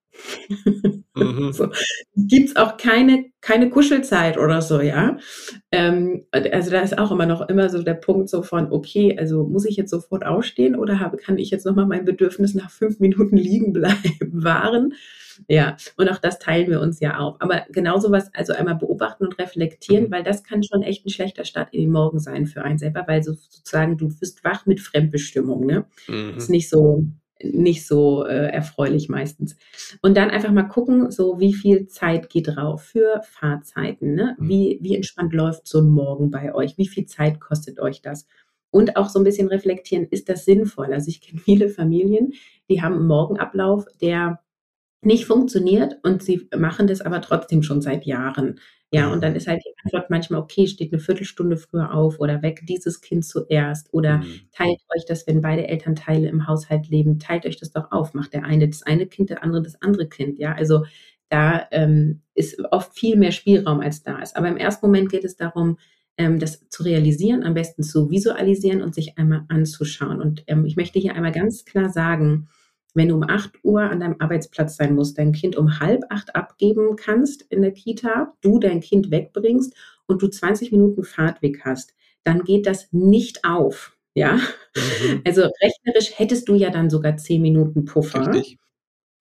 Mhm. so. Gibt es auch keine, keine Kuschelzeit oder so, ja. Ähm, also da ist auch immer noch immer so der Punkt so von, okay, also muss ich jetzt sofort aufstehen oder habe, kann ich jetzt nochmal mein Bedürfnis nach fünf Minuten liegen bleiben wahren? Ja, und auch das teilen wir uns ja auch. Aber genauso was, also einmal beobachten und reflektieren, mhm. weil das kann schon echt ein schlechter Start in den Morgen sein für einen selber, weil so, sozusagen du wirst wach mit Fremdbestimmung, ne? Mhm. Ist nicht so, nicht so äh, erfreulich meistens. Und dann einfach mal gucken, so wie viel Zeit geht drauf für Fahrzeiten, ne? Mhm. Wie, wie entspannt läuft so ein Morgen bei euch? Wie viel Zeit kostet euch das? Und auch so ein bisschen reflektieren, ist das sinnvoll? Also ich kenne viele Familien, die haben einen Morgenablauf, der nicht funktioniert und sie machen das aber trotzdem schon seit Jahren. Ja, und dann mhm. ist halt die Antwort manchmal, okay, steht eine Viertelstunde früher auf oder weg dieses Kind zuerst oder mhm. teilt euch das, wenn beide Elternteile im Haushalt leben, teilt euch das doch auf, macht der eine das eine Kind, der andere das andere Kind. Ja, also da ähm, ist oft viel mehr Spielraum als da ist. Aber im ersten Moment geht es darum, ähm, das zu realisieren, am besten zu visualisieren und sich einmal anzuschauen. Und ähm, ich möchte hier einmal ganz klar sagen, wenn du um 8 Uhr an deinem Arbeitsplatz sein musst, dein Kind um halb acht abgeben kannst in der Kita, du dein Kind wegbringst und du 20 Minuten Fahrtweg hast, dann geht das nicht auf. Ja, mhm. also rechnerisch hättest du ja dann sogar 10 Minuten Puffer.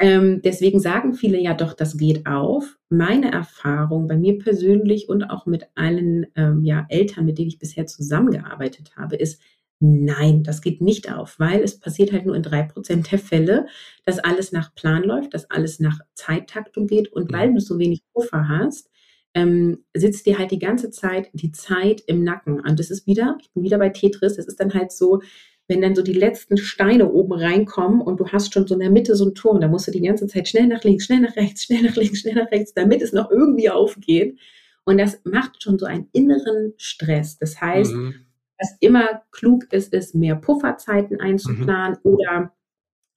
Ähm, deswegen sagen viele ja doch, das geht auf. Meine Erfahrung bei mir persönlich und auch mit allen ähm, ja, Eltern, mit denen ich bisher zusammengearbeitet habe, ist, Nein, das geht nicht auf, weil es passiert halt nur in drei Prozent der Fälle, dass alles nach Plan läuft, dass alles nach Zeittaktung geht und weil mhm. du so wenig Puffer hast, ähm, sitzt dir halt die ganze Zeit die Zeit im Nacken. Und das ist wieder, ich bin wieder bei Tetris, es ist dann halt so, wenn dann so die letzten Steine oben reinkommen und du hast schon so in der Mitte so einen Turm, da musst du die ganze Zeit schnell nach links, schnell nach rechts, schnell nach links, schnell nach rechts, damit es noch irgendwie aufgeht. Und das macht schon so einen inneren Stress. Das heißt, mhm was immer klug ist, ist, mehr Pufferzeiten einzuplanen mhm. oder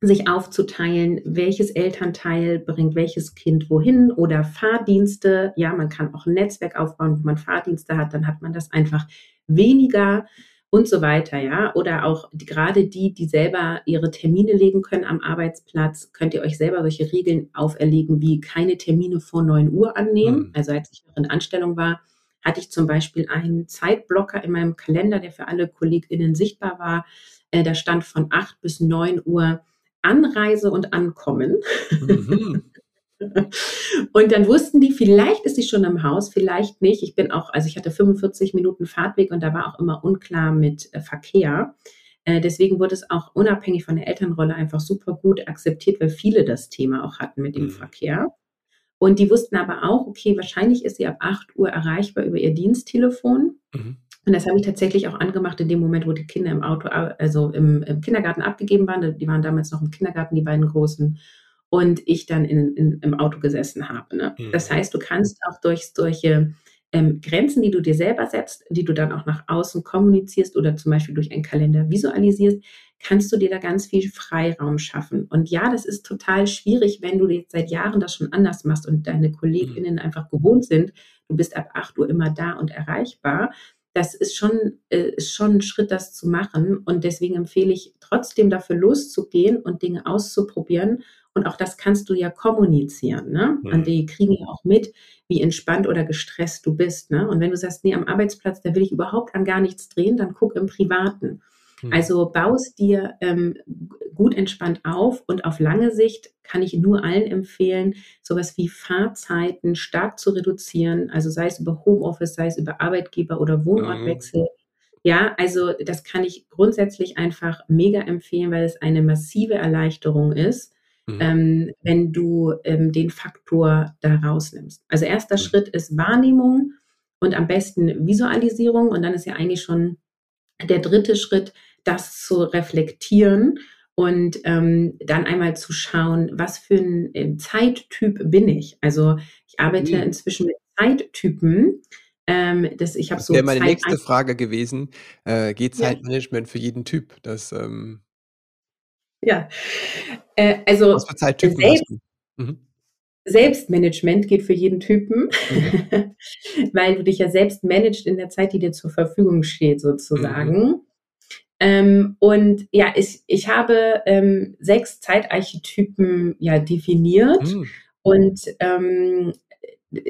sich aufzuteilen, welches Elternteil bringt welches Kind wohin oder Fahrdienste. Ja, man kann auch ein Netzwerk aufbauen, wo man Fahrdienste hat, dann hat man das einfach weniger und so weiter, ja. Oder auch die, gerade die, die selber ihre Termine legen können am Arbeitsplatz, könnt ihr euch selber solche Regeln auferlegen, wie keine Termine vor 9 Uhr annehmen. Mhm. Also als ich noch in Anstellung war, hatte ich zum Beispiel einen Zeitblocker in meinem Kalender, der für alle KollegInnen sichtbar war. Äh, da stand von 8 bis 9 Uhr Anreise und Ankommen. Mhm. Und dann wussten die, vielleicht ist sie schon im Haus, vielleicht nicht. Ich bin auch, also ich hatte 45 Minuten Fahrtweg und da war auch immer unklar mit äh, Verkehr. Äh, deswegen wurde es auch unabhängig von der Elternrolle einfach super gut akzeptiert, weil viele das Thema auch hatten mit dem mhm. Verkehr. Und die wussten aber auch, okay, wahrscheinlich ist sie ab 8 Uhr erreichbar über ihr Diensttelefon. Mhm. Und das habe ich tatsächlich auch angemacht in dem Moment, wo die Kinder im Auto, also im, im, Kindergarten abgegeben waren. Die waren damals noch im Kindergarten, die beiden Großen. Und ich dann in, in, im Auto gesessen habe. Ne? Mhm. Das heißt, du kannst auch durch solche ähm, Grenzen, die du dir selber setzt, die du dann auch nach außen kommunizierst oder zum Beispiel durch einen Kalender visualisierst, kannst du dir da ganz viel Freiraum schaffen. Und ja, das ist total schwierig, wenn du jetzt seit Jahren das schon anders machst und deine KollegInnen mhm. einfach gewohnt sind, du bist ab 8 Uhr immer da und erreichbar das ist schon, äh, ist schon ein Schritt, das zu machen. Und deswegen empfehle ich trotzdem dafür loszugehen und Dinge auszuprobieren. Und auch das kannst du ja kommunizieren. Ne? Mhm. Und die kriegen ja auch mit, wie entspannt oder gestresst du bist. Ne? Und wenn du sagst, nee, am Arbeitsplatz, da will ich überhaupt an gar nichts drehen, dann guck im Privaten. Mhm. Also baust dir ähm, gut entspannt auf und auf lange Sicht kann ich nur allen empfehlen, sowas wie Fahrzeiten stark zu reduzieren. Also sei es über Homeoffice, sei es über Arbeitgeber oder Wohnortwechsel. Mhm. Ja, also das kann ich grundsätzlich einfach mega empfehlen, weil es eine massive Erleichterung ist, mhm. ähm, wenn du ähm, den Faktor da rausnimmst. Also erster mhm. Schritt ist Wahrnehmung und am besten Visualisierung und dann ist ja eigentlich schon der dritte Schritt, das zu reflektieren und ähm, dann einmal zu schauen, was für ein äh, Zeittyp bin ich. Also ich arbeite mhm. inzwischen mit Zeittypen. Ähm, das, ich das so wäre meine Zeit nächste Frage gewesen. Äh, geht Zeitmanagement ja. für jeden Typ? Das, ähm ja, äh, also was für Zeittypen selbst, hast du? Mhm. Selbstmanagement geht für jeden Typen, mhm. weil du dich ja selbst managst in der Zeit, die dir zur Verfügung steht, sozusagen. Ähm, und ja, ich, ich habe ähm, sechs Zeitarchetypen ja definiert. Mhm. Und ähm,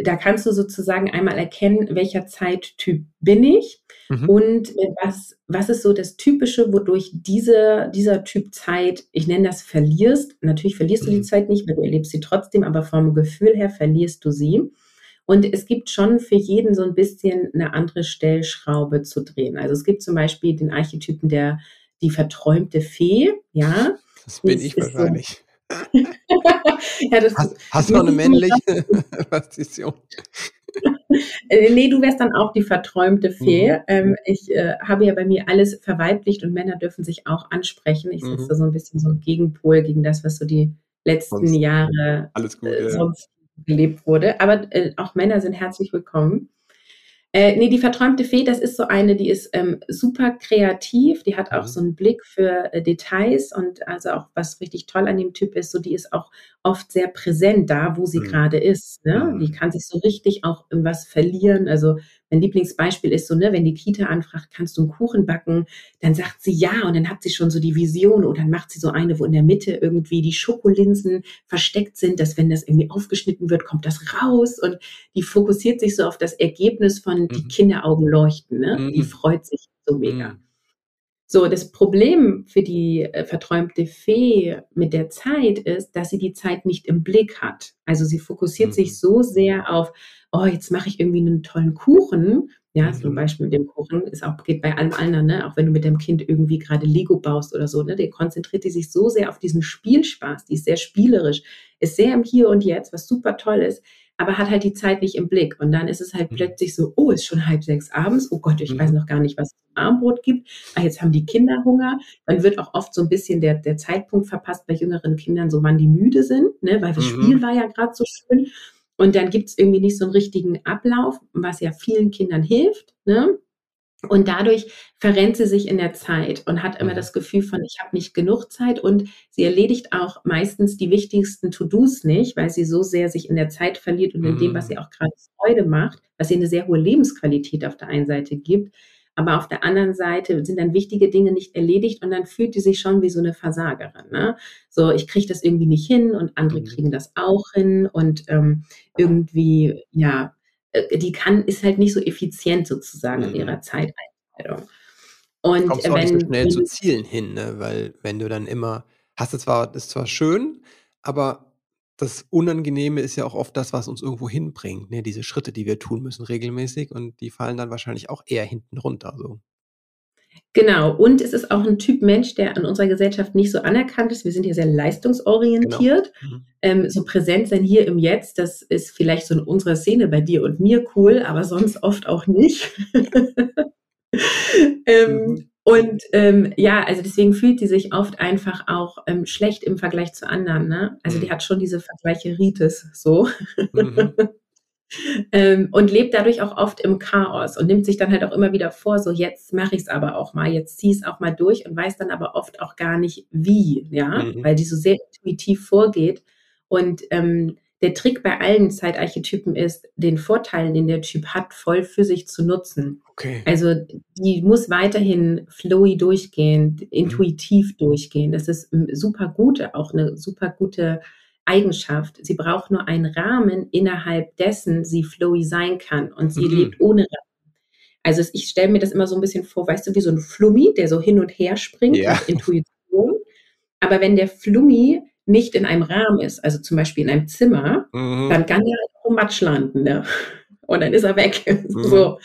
da kannst du sozusagen einmal erkennen, welcher Zeittyp bin ich mhm. und was, was ist so das Typische, wodurch diese, dieser Typ Zeit, ich nenne das verlierst. Natürlich verlierst mhm. du die mhm. Zeit nicht, weil du erlebst sie trotzdem, aber vom Gefühl her verlierst du sie. Und es gibt schon für jeden so ein bisschen eine andere Stellschraube zu drehen. Also es gibt zum Beispiel den Archetypen der die verträumte Fee, ja. Das bin das ich wahrscheinlich. So. ja, das, hast, hast du noch eine männliche Position? Äh, nee, du wärst dann auch die verträumte Fee. Mhm. Ähm, ich äh, habe ja bei mir alles verweiblicht und Männer dürfen sich auch ansprechen. Ich setze mhm. da so ein bisschen so ein Gegenpol gegen das, was so die letzten sonst, Jahre gut, äh, sonst gelebt wurde. Aber äh, auch Männer sind herzlich willkommen. Äh, nee, die verträumte Fee, das ist so eine, die ist ähm, super kreativ, die hat auch mhm. so einen Blick für äh, Details und also auch was richtig toll an dem Typ ist, so die ist auch oft sehr präsent da, wo sie mhm. gerade ist. Ne? Mhm. Die kann sich so richtig auch in was verlieren. Also mein Lieblingsbeispiel ist so, ne, wenn die Kita anfragt, kannst du einen Kuchen backen, dann sagt sie ja und dann hat sie schon so die Vision oder dann macht sie so eine, wo in der Mitte irgendwie die Schokolinsen versteckt sind, dass wenn das irgendwie aufgeschnitten wird, kommt das raus und die fokussiert sich so auf das Ergebnis von mhm. die Kinderaugen leuchten, ne? Mhm. Die freut sich so mega. Mhm. So, das Problem für die äh, verträumte Fee mit der Zeit ist, dass sie die Zeit nicht im Blick hat. Also sie fokussiert mhm. sich so sehr auf, oh, jetzt mache ich irgendwie einen tollen Kuchen. Ja, mhm. zum Beispiel mit dem Kuchen ist auch, geht bei allem anderen, ne? Auch wenn du mit dem Kind irgendwie gerade Lego baust oder so, ne? Der konzentriert sich so sehr auf diesen Spielspaß, die ist sehr spielerisch, ist sehr im Hier und Jetzt, was super toll ist aber hat halt die Zeit nicht im Blick. Und dann ist es halt mhm. plötzlich so, oh, ist schon halb sechs abends, oh Gott, ich mhm. weiß noch gar nicht, was es im Armbrot gibt. Ah, jetzt haben die Kinder Hunger. Dann wird auch oft so ein bisschen der, der Zeitpunkt verpasst bei jüngeren Kindern, so wann die müde sind, ne? weil das mhm. Spiel war ja gerade so schön. Und dann gibt es irgendwie nicht so einen richtigen Ablauf, was ja vielen Kindern hilft. Ne? Und dadurch verrennt sie sich in der Zeit und hat immer mhm. das Gefühl von, ich habe nicht genug Zeit und sie erledigt auch meistens die wichtigsten To-Dos nicht, weil sie so sehr sich in der Zeit verliert und in dem, was sie mhm. auch gerade Freude macht, was ihr eine sehr hohe Lebensqualität auf der einen Seite gibt. Aber auf der anderen Seite sind dann wichtige Dinge nicht erledigt und dann fühlt die sich schon wie so eine Versagerin. Ne? So, ich kriege das irgendwie nicht hin und andere mhm. kriegen das auch hin und ähm, irgendwie, ja, äh, die kann, ist halt nicht so effizient sozusagen mhm. in ihrer Zeiteinteilung. Und kommst du auch wenn, nicht so schnell zu Zielen hin, ne? weil wenn du dann immer, hast du zwar, ist zwar schön, aber das Unangenehme ist ja auch oft das, was uns irgendwo hinbringt, ne? diese Schritte, die wir tun müssen regelmäßig und die fallen dann wahrscheinlich auch eher hinten runter. So. Genau, und es ist auch ein Typ Mensch, der in unserer Gesellschaft nicht so anerkannt ist. Wir sind hier sehr leistungsorientiert. Genau. Mhm. Ähm, so präsent sein hier im Jetzt, das ist vielleicht so in unserer Szene bei dir und mir cool, aber sonst oft auch nicht. ähm, mhm. Und ähm, ja, also deswegen fühlt sie sich oft einfach auch ähm, schlecht im Vergleich zu anderen. Ne? Also mhm. die hat schon diese Vergleiche Ritis so. Mhm. ähm, und lebt dadurch auch oft im Chaos und nimmt sich dann halt auch immer wieder vor, so jetzt mache ich es aber auch mal, jetzt ziehe es auch mal durch und weiß dann aber oft auch gar nicht wie, ja, mhm. weil die so sehr intuitiv vorgeht. Und ähm, der Trick bei allen Zeitarchetypen ist, den Vorteil, den der Typ hat, voll für sich zu nutzen. Okay. Also die muss weiterhin flowy durchgehen, intuitiv mhm. durchgehen. Das ist super gute, auch eine super gute Eigenschaft. Sie braucht nur einen Rahmen, innerhalb dessen sie flowy sein kann. Und sie mhm. lebt ohne Rahmen. Also ich stelle mir das immer so ein bisschen vor, weißt du, wie so ein Flummi, der so hin und her springt, ja. Intuition. Aber wenn der Flummi nicht in einem Rahmen ist, also zum Beispiel in einem Zimmer, mhm. dann kann er auf Matsch landen. Ne? Und dann ist er weg. Mhm. So.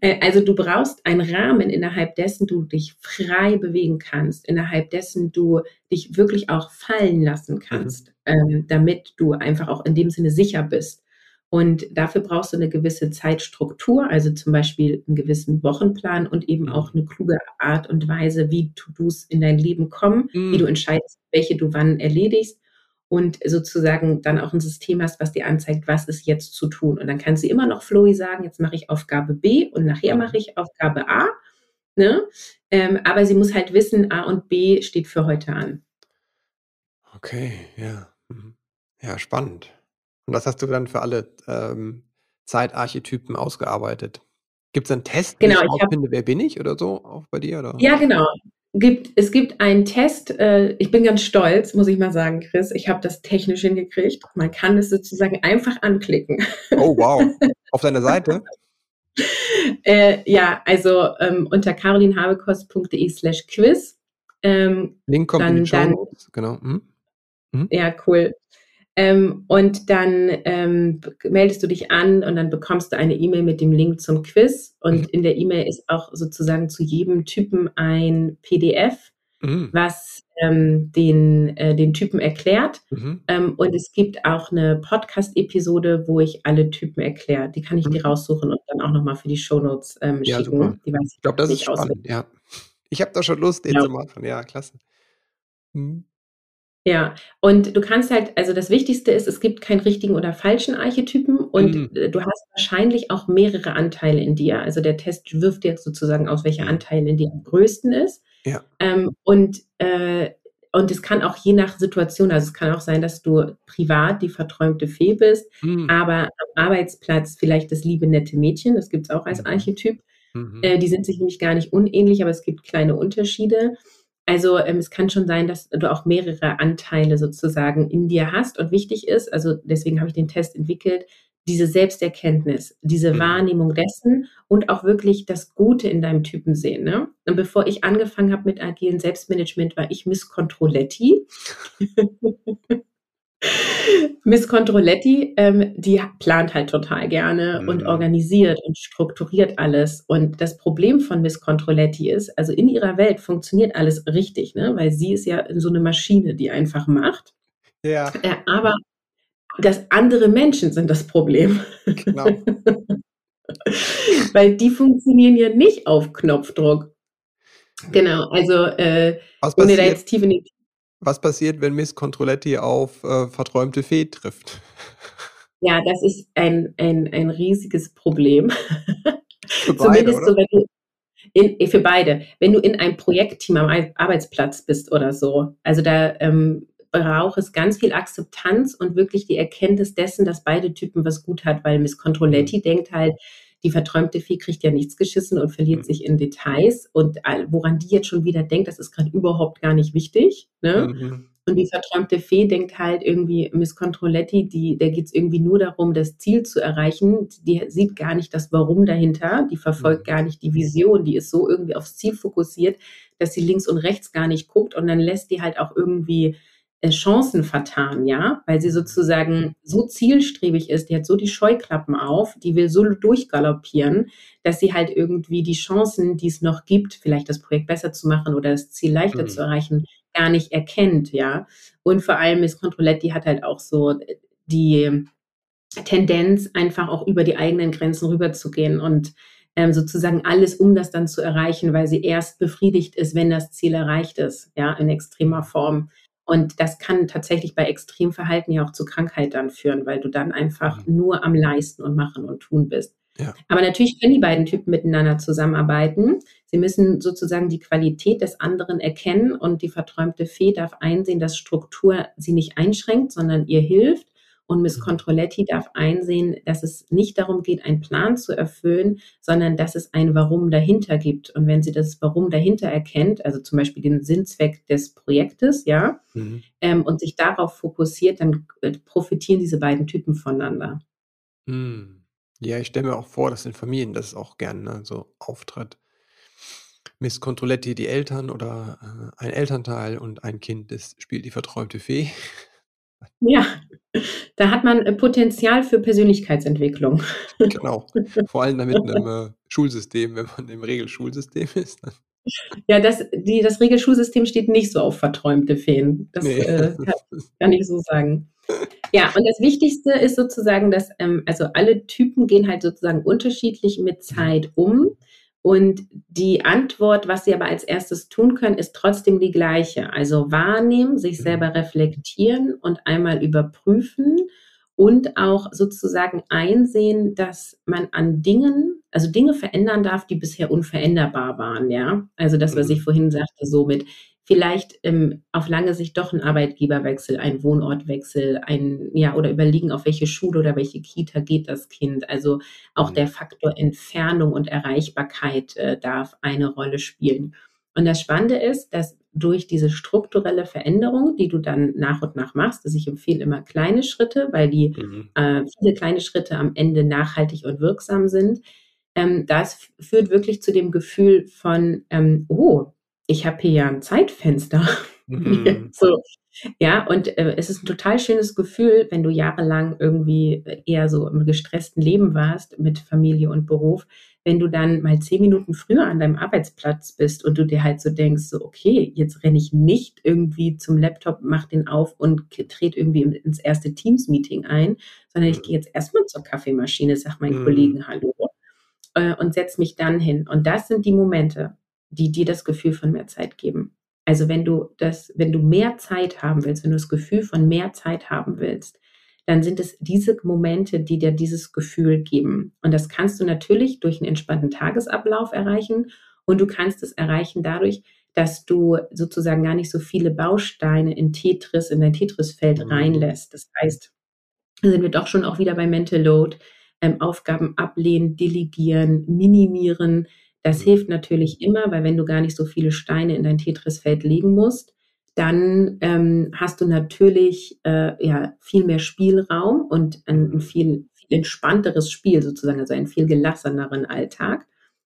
Äh, also du brauchst einen Rahmen, innerhalb dessen du dich frei bewegen kannst, innerhalb dessen du dich wirklich auch fallen lassen kannst, mhm. ähm, damit du einfach auch in dem Sinne sicher bist. Und dafür brauchst du eine gewisse Zeitstruktur, also zum Beispiel einen gewissen Wochenplan und eben auch eine kluge Art und Weise, wie To-Dos in dein Leben kommen, mhm. wie du entscheidest, welche du wann erledigst und sozusagen dann auch ein System hast, was dir anzeigt, was ist jetzt zu tun. Und dann kann sie immer noch Flowy sagen, jetzt mache ich Aufgabe B und nachher mache ich Aufgabe A. Ne? Ähm, aber sie muss halt wissen, A und B steht für heute an. Okay, ja. Mhm. Ja, spannend. Und das hast du dann für alle ähm, Zeitarchetypen ausgearbeitet. Gibt es einen Test, genau, ich finde, wer bin ich oder so, auch bei dir? Oder? Ja, genau gibt, es gibt einen Test, äh, ich bin ganz stolz, muss ich mal sagen, Chris, ich habe das technisch hingekriegt. Man kann es sozusagen einfach anklicken. Oh, wow. Auf deiner Seite? äh, ja, also ähm, unter carolinhabekost.de slash quiz. Ähm, Link kommt dann, in die Show Notes, genau. Mhm. Mhm. Ja, cool. Ähm, und dann ähm, meldest du dich an und dann bekommst du eine E-Mail mit dem Link zum Quiz. Und mhm. in der E-Mail ist auch sozusagen zu jedem Typen ein PDF, mhm. was ähm, den, äh, den Typen erklärt. Mhm. Ähm, und es gibt auch eine Podcast-Episode, wo ich alle Typen erkläre. Die kann ich dir mhm. raussuchen und dann auch nochmal für die Shownotes ähm, ja, schicken. Super. Die weiß ich glaube, das ist spannend, auswendig. ja. Ich habe da schon Lust, den ja. zu machen. Ja, klasse. Mhm. Ja, und du kannst halt, also das Wichtigste ist, es gibt keinen richtigen oder falschen Archetypen und mhm. Äh, du hast wahrscheinlich auch mehrere Anteile in dir. Also der Test wirft dir sozusagen aus, welcher mhm. Anteil in dir am größten ist. Ja. Ähm, und, äh, und es kann auch je nach Situation, also es kann auch sein, dass du privat die verträumte Fee bist, mhm. aber am Arbeitsplatz vielleicht das liebe nette Mädchen, das gibt es auch als mhm. Archetyp. Mhm. Äh, die sind sich nämlich gar nicht unähnlich, aber es gibt kleine Unterschiede. Also ähm, es kann schon sein, dass du auch mehrere Anteile sozusagen in dir hast. Und wichtig ist, also deswegen habe ich den Test entwickelt, diese Selbsterkenntnis, diese mhm. Wahrnehmung dessen und auch wirklich das Gute in deinem Typen sehen. Ne? Und bevor ich angefangen habe mit agilen Selbstmanagement, war ich Miss Controletti. Miss Controletti, ähm, die plant halt total gerne mhm. und organisiert und strukturiert alles. Und das Problem von Miss Controletti ist, also in ihrer Welt funktioniert alles richtig, ne? weil sie ist ja so eine Maschine, die einfach macht. Ja. Äh, aber das andere Menschen sind das Problem. Genau. weil die funktionieren ja nicht auf Knopfdruck. Genau, also äh, ohne da jetzt tief in die was passiert, wenn Miss Controletti auf äh, verträumte Fee trifft? Ja, das ist ein, ein, ein riesiges Problem. Zumindest so, wenn du, in, für beide. Wenn du in einem Projektteam am Arbeitsplatz bist oder so, also da ähm, braucht es ganz viel Akzeptanz und wirklich die Erkenntnis dessen, dass beide Typen was gut hat, weil Miss Controletti mhm. denkt halt, die verträumte Fee kriegt ja nichts geschissen und verliert mhm. sich in Details. Und woran die jetzt schon wieder denkt, das ist gerade überhaupt gar nicht wichtig. Ne? Mhm. Und die verträumte Fee denkt halt irgendwie, Miss Controletti, die, der geht es irgendwie nur darum, das Ziel zu erreichen. Die sieht gar nicht das Warum dahinter, die verfolgt mhm. gar nicht die Vision, die ist so irgendwie aufs Ziel fokussiert, dass sie links und rechts gar nicht guckt und dann lässt die halt auch irgendwie Chancen vertan, ja, weil sie sozusagen so zielstrebig ist, die hat so die Scheuklappen auf, die will so durchgaloppieren, dass sie halt irgendwie die Chancen, die es noch gibt, vielleicht das Projekt besser zu machen oder das Ziel leichter mhm. zu erreichen, gar nicht erkennt, ja. Und vor allem Miss Controletti hat halt auch so die Tendenz, einfach auch über die eigenen Grenzen rüberzugehen und ähm, sozusagen alles, um das dann zu erreichen, weil sie erst befriedigt ist, wenn das Ziel erreicht ist, ja, in extremer Form. Und das kann tatsächlich bei Extremverhalten ja auch zu Krankheit dann führen, weil du dann einfach mhm. nur am Leisten und Machen und Tun bist. Ja. Aber natürlich können die beiden Typen miteinander zusammenarbeiten. Sie müssen sozusagen die Qualität des anderen erkennen und die verträumte Fee darf einsehen, dass Struktur sie nicht einschränkt, sondern ihr hilft. Und Miss mhm. Controletti darf einsehen, dass es nicht darum geht, einen Plan zu erfüllen, sondern dass es ein Warum dahinter gibt. Und wenn sie das Warum dahinter erkennt, also zum Beispiel den Sinnzweck des Projektes, ja, mhm. ähm, und sich darauf fokussiert, dann äh, profitieren diese beiden Typen voneinander. Mhm. Ja, ich stelle mir auch vor, dass in Familien das auch gerne ne, so auftritt. Miss Controletti die Eltern oder äh, ein Elternteil und ein Kind, das spielt die verträumte Fee. Ja, da hat man äh, Potenzial für Persönlichkeitsentwicklung. Genau, vor allem damit einem äh, Schulsystem, wenn man im Regelschulsystem ist. Ja, das, die, das Regelschulsystem steht nicht so auf verträumte Feen. Das nee. äh, kann, kann ich so sagen. Ja, und das Wichtigste ist sozusagen, dass ähm, also alle Typen gehen halt sozusagen unterschiedlich mit Zeit um. Und die Antwort, was sie aber als erstes tun können, ist trotzdem die gleiche. Also wahrnehmen, sich selber reflektieren und einmal überprüfen und auch sozusagen einsehen, dass man an Dingen, also Dinge verändern darf, die bisher unveränderbar waren, ja. Also das, was ich mhm. vorhin sagte, so mit vielleicht ähm, auf lange Sicht doch ein Arbeitgeberwechsel, ein Wohnortwechsel, ein, ja, oder überlegen, auf welche Schule oder welche Kita geht das Kind. Also auch mhm. der Faktor Entfernung und Erreichbarkeit äh, darf eine Rolle spielen. Und das Spannende ist, dass durch diese strukturelle Veränderung, die du dann nach und nach machst, dass ich empfehle immer kleine Schritte, weil die mhm. äh, viele kleine Schritte am Ende nachhaltig und wirksam sind, ähm, das führt wirklich zu dem Gefühl von, ähm, oh, ich habe hier ja ein Zeitfenster. Mhm. so, ja, und äh, es ist ein total schönes Gefühl, wenn du jahrelang irgendwie eher so im gestressten Leben warst mit Familie und Beruf, wenn du dann mal zehn Minuten früher an deinem Arbeitsplatz bist und du dir halt so denkst, so, okay, jetzt renne ich nicht irgendwie zum Laptop, mach den auf und trete irgendwie ins erste Teams-Meeting ein, sondern ich mhm. gehe jetzt erstmal zur Kaffeemaschine, sag meinen mhm. Kollegen Hallo äh, und setze mich dann hin. Und das sind die Momente, die dir das Gefühl von mehr Zeit geben. Also wenn du das, wenn du mehr Zeit haben willst, wenn du das Gefühl von mehr Zeit haben willst, dann sind es diese Momente, die dir dieses Gefühl geben. Und das kannst du natürlich durch einen entspannten Tagesablauf erreichen und du kannst es erreichen dadurch, dass du sozusagen gar nicht so viele Bausteine in Tetris, in dein Tetris-Feld mhm. reinlässt. Das heißt, sind wir doch schon auch wieder bei Mental Load, ähm, Aufgaben ablehnen, delegieren, minimieren, das mhm. hilft natürlich immer, weil wenn du gar nicht so viele Steine in dein Tetris-Feld legen musst, dann ähm, hast du natürlich äh, ja, viel mehr Spielraum und ein, viel, viel entspannteres Spiel sozusagen, also einen viel gelasseneren Alltag.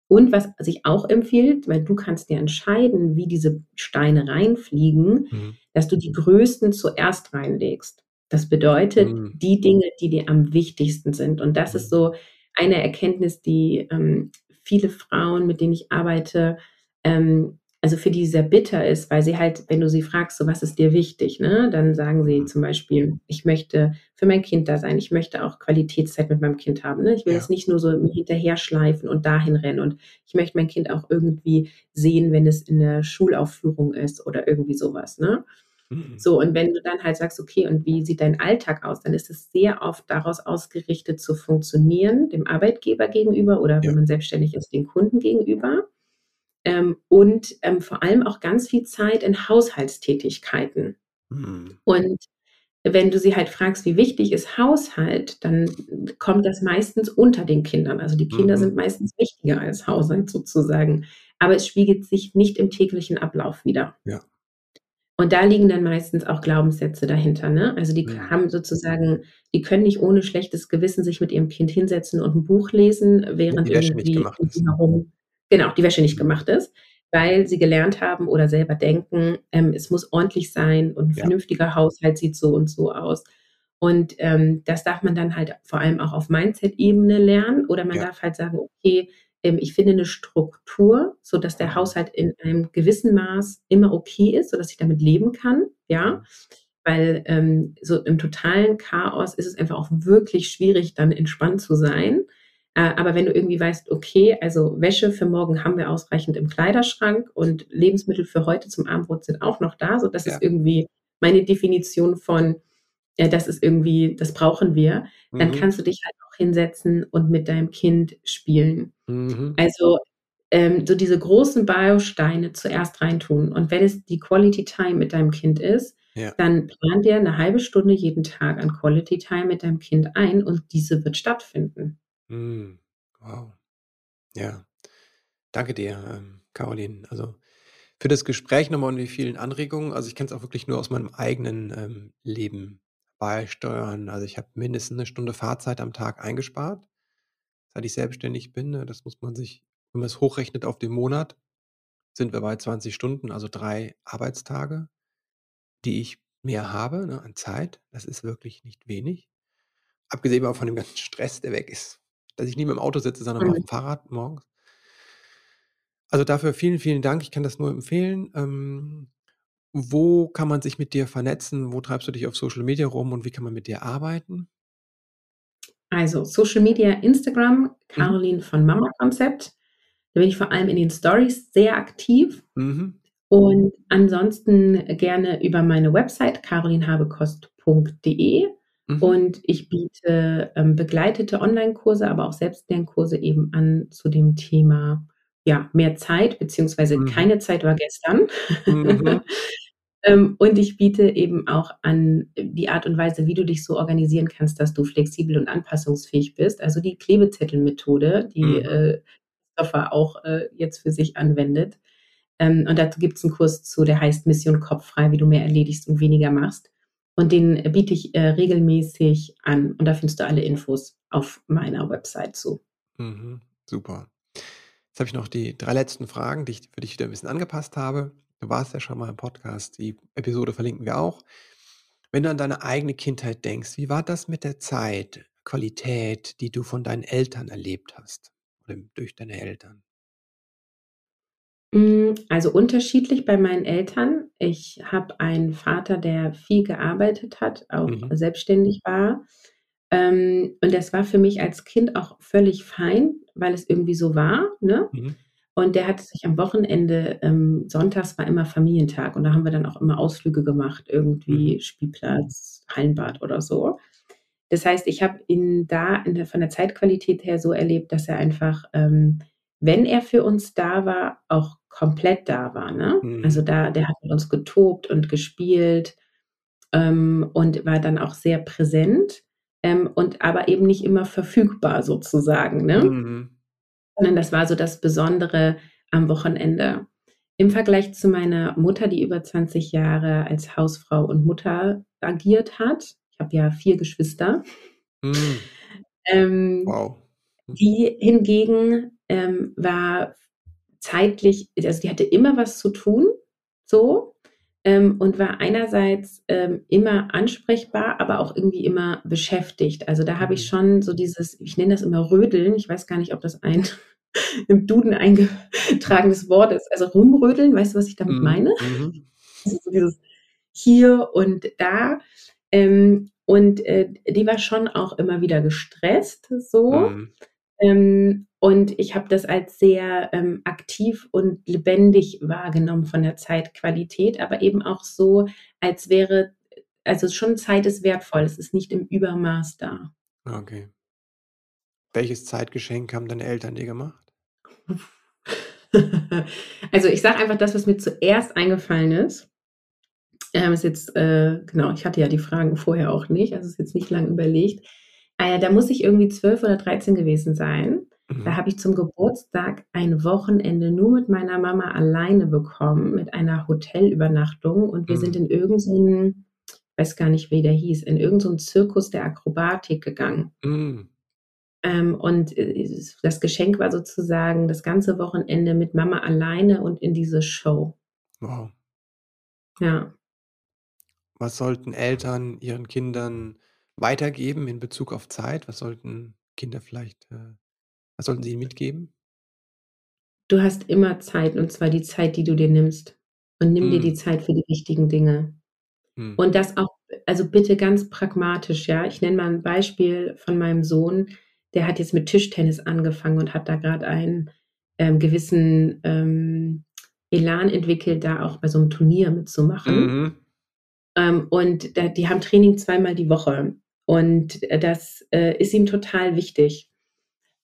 Und was sich auch empfiehlt, weil du kannst dir entscheiden, wie diese Steine reinfliegen, mhm. dass du die größten zuerst reinlegst. Das bedeutet, mhm. die Dinge, die dir am wichtigsten sind. Und das ist mhm. so eine Erkenntnis, die ähm, viele Frauen, mit denen ich arbeite, ähm, also für die sehr bitter ist, weil sie halt, wenn du sie fragst, so was ist dir wichtig, ne, dann sagen sie zum Beispiel, ich möchte für mein Kind da sein, ich möchte auch Qualitätszeit mit meinem Kind haben, ne? ich will ja. jetzt nicht nur so hinterher schleifen und dahin rennen und ich möchte mein Kind auch irgendwie sehen, wenn es in der Schulaufführung ist oder irgendwie sowas, ne. Mhm. So, und wenn du dann halt sagst, okay, und wie sieht dein Alltag aus, dann ist es sehr oft daraus ausgerichtet zu funktionieren, dem Arbeitgeber gegenüber oder ja. wenn man selbstständig ist, den Kunden gegenüber. ähm, und ähm, vor allem auch ganz viel Zeit in Haushaltstätigkeiten. Mhm. Und wenn du sie halt fragst, wie wichtig ist Haushalt, dann kommt das meistens unter den Kindern. Also die Kinder mhm. sind meistens wichtiger als Haushalt sozusagen. Aber es spiegelt sich nicht im täglichen Ablauf wieder. Ja. Und da liegen dann meistens auch Glaubenssätze dahinter. Ne? Also die mhm. haben sozusagen, die können nicht ohne schlechtes Gewissen sich mit ihrem Kind hinsetzen und ein Buch lesen, während die Wäsche irgendwie nicht gemacht ist. Herum, genau, die Wäsche nicht mhm. gemacht ist, weil sie gelernt haben oder selber denken, ähm, es muss ordentlich sein und ein ja. vernünftiger Haushalt sieht so und so aus. Und ähm, das darf man dann halt vor allem auch auf Mindset-Ebene lernen oder man ja. darf halt sagen, okay, ich finde eine Struktur, so dass der Haushalt in einem gewissen Maß immer okay ist, so dass ich damit leben kann, ja. Weil ähm, so im totalen Chaos ist es einfach auch wirklich schwierig, dann entspannt zu sein. Äh, aber wenn du irgendwie weißt, okay, also Wäsche für morgen haben wir ausreichend im Kleiderschrank und Lebensmittel für heute zum Abendbrot sind auch noch da, so das ja. ist irgendwie meine Definition von, ja, das ist irgendwie, das brauchen wir, dann mhm. kannst du dich halt auch hinsetzen und mit deinem Kind spielen. Mhm. Also ähm, so diese großen Bausteine zuerst reintun. Und wenn es die Quality Time mit deinem Kind ist, ja. dann plan dir eine halbe Stunde jeden Tag an Quality Time mit deinem Kind ein und diese wird stattfinden. Mhm. Wow. Ja. Danke dir, ähm, Caroline. Also für das Gespräch nochmal und die vielen Anregungen. Also ich kenne es auch wirklich nur aus meinem eigenen ähm, Leben beisteuern. Also ich habe mindestens eine Stunde Fahrzeit am Tag eingespart, seit ich selbstständig bin. Ne? Das muss man sich, wenn man es hochrechnet auf den Monat, sind wir bei 20 Stunden, also drei Arbeitstage, die ich mehr habe ne, an Zeit. Das ist wirklich nicht wenig. Abgesehen auch von dem ganzen Stress, der weg ist. Dass ich nie mit dem Auto sitze, sondern mhm. auf dem Fahrrad morgens. Also dafür vielen, vielen Dank. Ich kann das nur empfehlen. Ähm, wo kann man sich mit dir vernetzen? Wo treibst du dich auf Social Media rum und wie kann man mit dir arbeiten? Also Social Media, Instagram, mhm. Caroline mhm. von Mama Konzept. Da bin ich vor allem in den Stories sehr aktiv. Mhm. Und ansonsten gerne über meine Website carolinhabekost.de. Mhm. Und ich biete ähm, begleitete Online-Kurse, aber auch Selbstlernkurse eben an zu dem Thema ja, mehr Zeit, beziehungsweise mhm. keine Zeit war gestern. Ähm, und ich biete eben auch an die Art und Weise, wie du dich so organisieren kannst, dass du flexibel und anpassungsfähig bist. Also die Klebezettelmethode, die mhm. äh, Christopher auch äh, jetzt für sich anwendet. Ähm, und dazu gibt es einen Kurs zu, der heißt Mission Kopffrei, wie du mehr erledigst und weniger machst. Und den biete ich äh, regelmäßig an. Und da findest du alle Infos auf meiner Website zu. Mhm, super. Jetzt habe ich noch die drei letzten Fragen, die ich für dich wieder ein bisschen angepasst habe. Du warst ja schon mal im Podcast, die Episode verlinken wir auch. Wenn du an deine eigene Kindheit denkst, wie war das mit der Zeit, Qualität, die du von deinen Eltern erlebt hast oder durch deine Eltern? Hm, also unterschiedlich bei meinen Eltern. Ich habe einen Vater, der viel gearbeitet hat, auch mhm. selbstständig war. Ähm, und das war für mich als Kind auch völlig fein, weil es irgendwie so war. Ne? Mhm. Und der hat sich am Wochenende, ähm, sonntags war immer Familientag und da haben wir dann auch immer Ausflüge gemacht, irgendwie mhm. Spielplatz, Hallenbad oder so. Das heißt, ich habe ihn da der, von der Zeitqualität her so erlebt, dass er einfach, ähm, wenn er für uns da war, auch komplett da war. Ne? Mhm. Also da, der hat mit uns getobt und gespielt ähm, und war dann auch sehr präsent ähm, und aber eben nicht immer verfügbar sozusagen. Ne? Mhm sondern das war so das Besondere am Wochenende. Im Vergleich zu meiner Mutter, die über 20 Jahre als Hausfrau und Mutter agiert hat. Ich habe ja vier Geschwister. Mm. Ähm, wow. Die hingegen ähm, war zeitlich, also die hatte immer was zu tun, so, ähm, und war einerseits ähm, immer ansprechbar, aber auch irgendwie immer beschäftigt. Also da habe ich mhm. schon so dieses, ich nenne das immer Rödeln, ich weiß gar nicht, ob das ein im Duden eingetragenes Wort ist. Also rumrödeln, weißt du, was ich damit mhm. meine? Mhm. Also so dieses hier und da. Ähm, und äh, die war schon auch immer wieder gestresst, so. Mhm. Ähm, und ich habe das als sehr ähm, aktiv und lebendig wahrgenommen von der Zeitqualität, aber eben auch so, als wäre, also schon Zeit ist wertvoll, es ist nicht im Übermaß da. Okay. Welches Zeitgeschenk haben deine Eltern dir gemacht? also ich sage einfach das, was mir zuerst eingefallen ist. Ähm, ist jetzt, äh, genau, ich hatte ja die Fragen vorher auch nicht, also ist jetzt nicht lang überlegt. Äh, da muss ich irgendwie zwölf oder dreizehn gewesen sein. Mhm. Da habe ich zum Geburtstag ein Wochenende nur mit meiner Mama alleine bekommen, mit einer Hotelübernachtung. Und wir mhm. sind in irgendeinen, weiß gar nicht, wie der hieß, in irgendeinen Zirkus der Akrobatik gegangen. Mhm. Ähm, und äh, das Geschenk war sozusagen das ganze Wochenende mit Mama alleine und in diese Show. Wow. Ja. Was sollten Eltern ihren Kindern weitergeben in Bezug auf Zeit? Was sollten Kinder vielleicht, äh, was sollten sie ihnen mitgeben? Du hast immer Zeit und zwar die Zeit, die du dir nimmst. Und nimm dir die hm. Zeit für die wichtigen Dinge. Hm. Und das auch, also bitte ganz pragmatisch, ja. Ich nenne mal ein Beispiel von meinem Sohn. Der hat jetzt mit Tischtennis angefangen und hat da gerade einen ähm, gewissen ähm, Elan entwickelt, da auch bei so einem Turnier mitzumachen. Mhm. Ähm, und da, die haben Training zweimal die Woche. Und das äh, ist ihm total wichtig.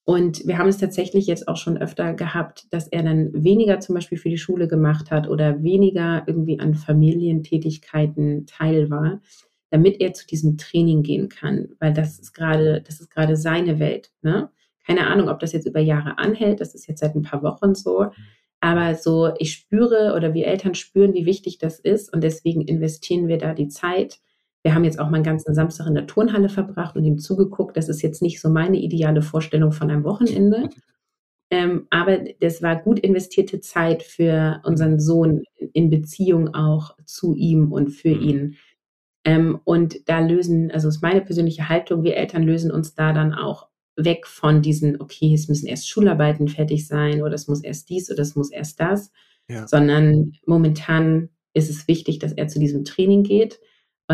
Und wir haben es tatsächlich jetzt auch schon öfter gehabt, dass er dann weniger zum Beispiel für die Schule gemacht hat oder weniger irgendwie an Familientätigkeiten teil war, damit er zu diesem Training gehen kann, weil das ist gerade, das ist gerade seine Welt. Ne? Keine Ahnung, ob das jetzt über Jahre anhält. Das ist jetzt seit ein paar Wochen so. Aber so, ich spüre oder wir Eltern spüren, wie wichtig das ist und deswegen investieren wir da die Zeit wir haben jetzt auch mal einen ganzen Samstag in der Turnhalle verbracht und ihm zugeguckt. Das ist jetzt nicht so meine ideale Vorstellung von einem Wochenende. Ähm, aber das war gut investierte Zeit für unseren Sohn in Beziehung auch zu ihm und für mhm. ihn. Ähm, und da lösen, also ist meine persönliche Haltung, wir Eltern lösen uns da dann auch weg von diesen, okay, es müssen erst Schularbeiten fertig sein oder es muss erst dies oder es muss erst das, ja. sondern momentan ist es wichtig, dass er zu diesem Training geht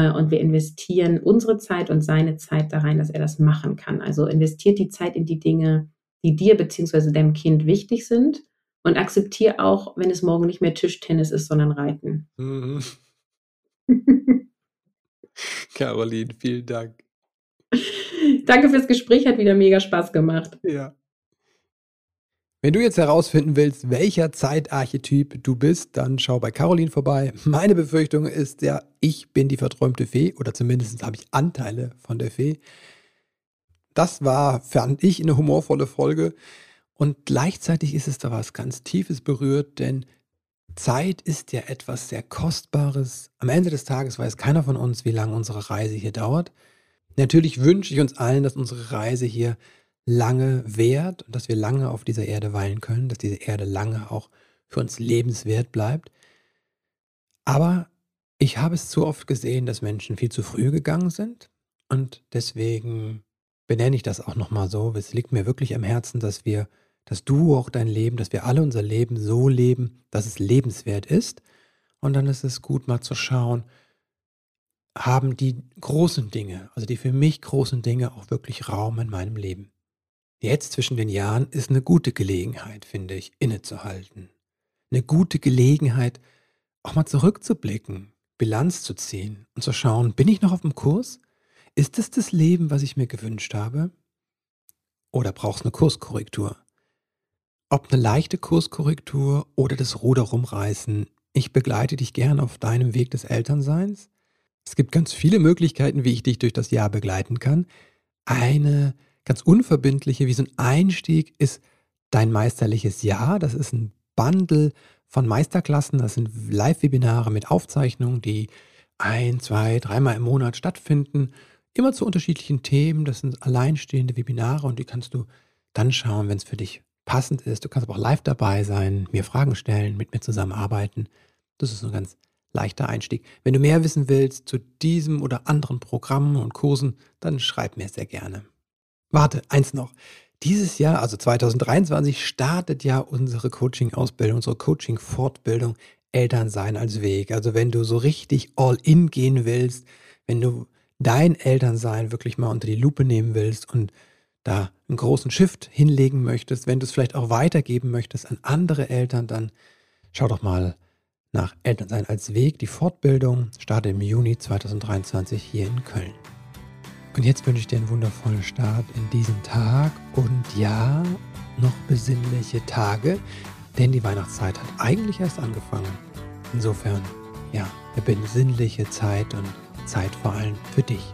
und wir investieren unsere Zeit und seine Zeit da rein, dass er das machen kann. Also investiert die Zeit in die Dinge, die dir bzw. deinem Kind wichtig sind und akzeptiere auch, wenn es morgen nicht mehr Tischtennis ist, sondern Reiten. Mhm. Caroline, vielen Dank. Danke fürs Gespräch, hat wieder mega Spaß gemacht. Ja. Wenn du jetzt herausfinden willst, welcher Zeitarchetyp du bist, dann schau bei Caroline vorbei. Meine Befürchtung ist ja, ich bin die verträumte Fee oder zumindest habe ich Anteile von der Fee. Das war, fand ich, eine humorvolle Folge und gleichzeitig ist es da was ganz Tiefes berührt, denn Zeit ist ja etwas sehr Kostbares. Am Ende des Tages weiß keiner von uns, wie lange unsere Reise hier dauert. Natürlich wünsche ich uns allen, dass unsere Reise hier lange währt und dass wir lange auf dieser Erde weilen können, dass diese Erde lange auch für uns lebenswert bleibt. Aber ich habe es zu oft gesehen, dass Menschen viel zu früh gegangen sind und deswegen benenne ich das auch nochmal so. Es liegt mir wirklich am Herzen, dass wir, dass du auch dein Leben, dass wir alle unser Leben so leben, dass es lebenswert ist. Und dann ist es gut, mal zu schauen, haben die großen Dinge, also die für mich großen Dinge auch wirklich Raum in meinem Leben. Jetzt zwischen den Jahren ist eine gute Gelegenheit, finde ich, innezuhalten. Eine gute Gelegenheit, auch mal zurückzublicken, Bilanz zu ziehen und zu schauen, bin ich noch auf dem Kurs? Ist es das Leben, was ich mir gewünscht habe? Oder brauchst du eine Kurskorrektur? Ob eine leichte Kurskorrektur oder das Ruder rumreißen, ich begleite dich gern auf deinem Weg des Elternseins. Es gibt ganz viele Möglichkeiten, wie ich dich durch das Jahr begleiten kann. Eine ganz unverbindliche, wie so ein Einstieg ist dein meisterliches Jahr. Das ist ein Bundle von Meisterklassen. Das sind Live-Webinare mit Aufzeichnungen, die ein, zwei, dreimal im Monat stattfinden. Immer zu unterschiedlichen Themen. Das sind alleinstehende Webinare und die kannst du dann schauen, wenn es für dich passend ist. Du kannst aber auch live dabei sein, mir Fragen stellen, mit mir zusammenarbeiten. Das ist ein ganz leichter Einstieg. Wenn du mehr wissen willst zu diesem oder anderen Programmen und Kursen, dann schreib mir sehr gerne. Warte, eins noch. Dieses Jahr, also 2023, startet ja unsere Coaching-Ausbildung, unsere Coaching-Fortbildung Elternsein als Weg. Also wenn du so richtig all in gehen willst, wenn du dein Elternsein wirklich mal unter die Lupe nehmen willst und da einen großen Shift hinlegen möchtest, wenn du es vielleicht auch weitergeben möchtest an andere Eltern, dann schau doch mal nach Elternsein als Weg. Die Fortbildung startet im Juni 2023 hier in Köln. Und jetzt wünsche ich dir einen wundervollen Start in diesen Tag und ja, noch besinnliche Tage. Denn die Weihnachtszeit hat eigentlich erst angefangen. Insofern, ja, eine besinnliche Zeit und Zeit vor allem für dich.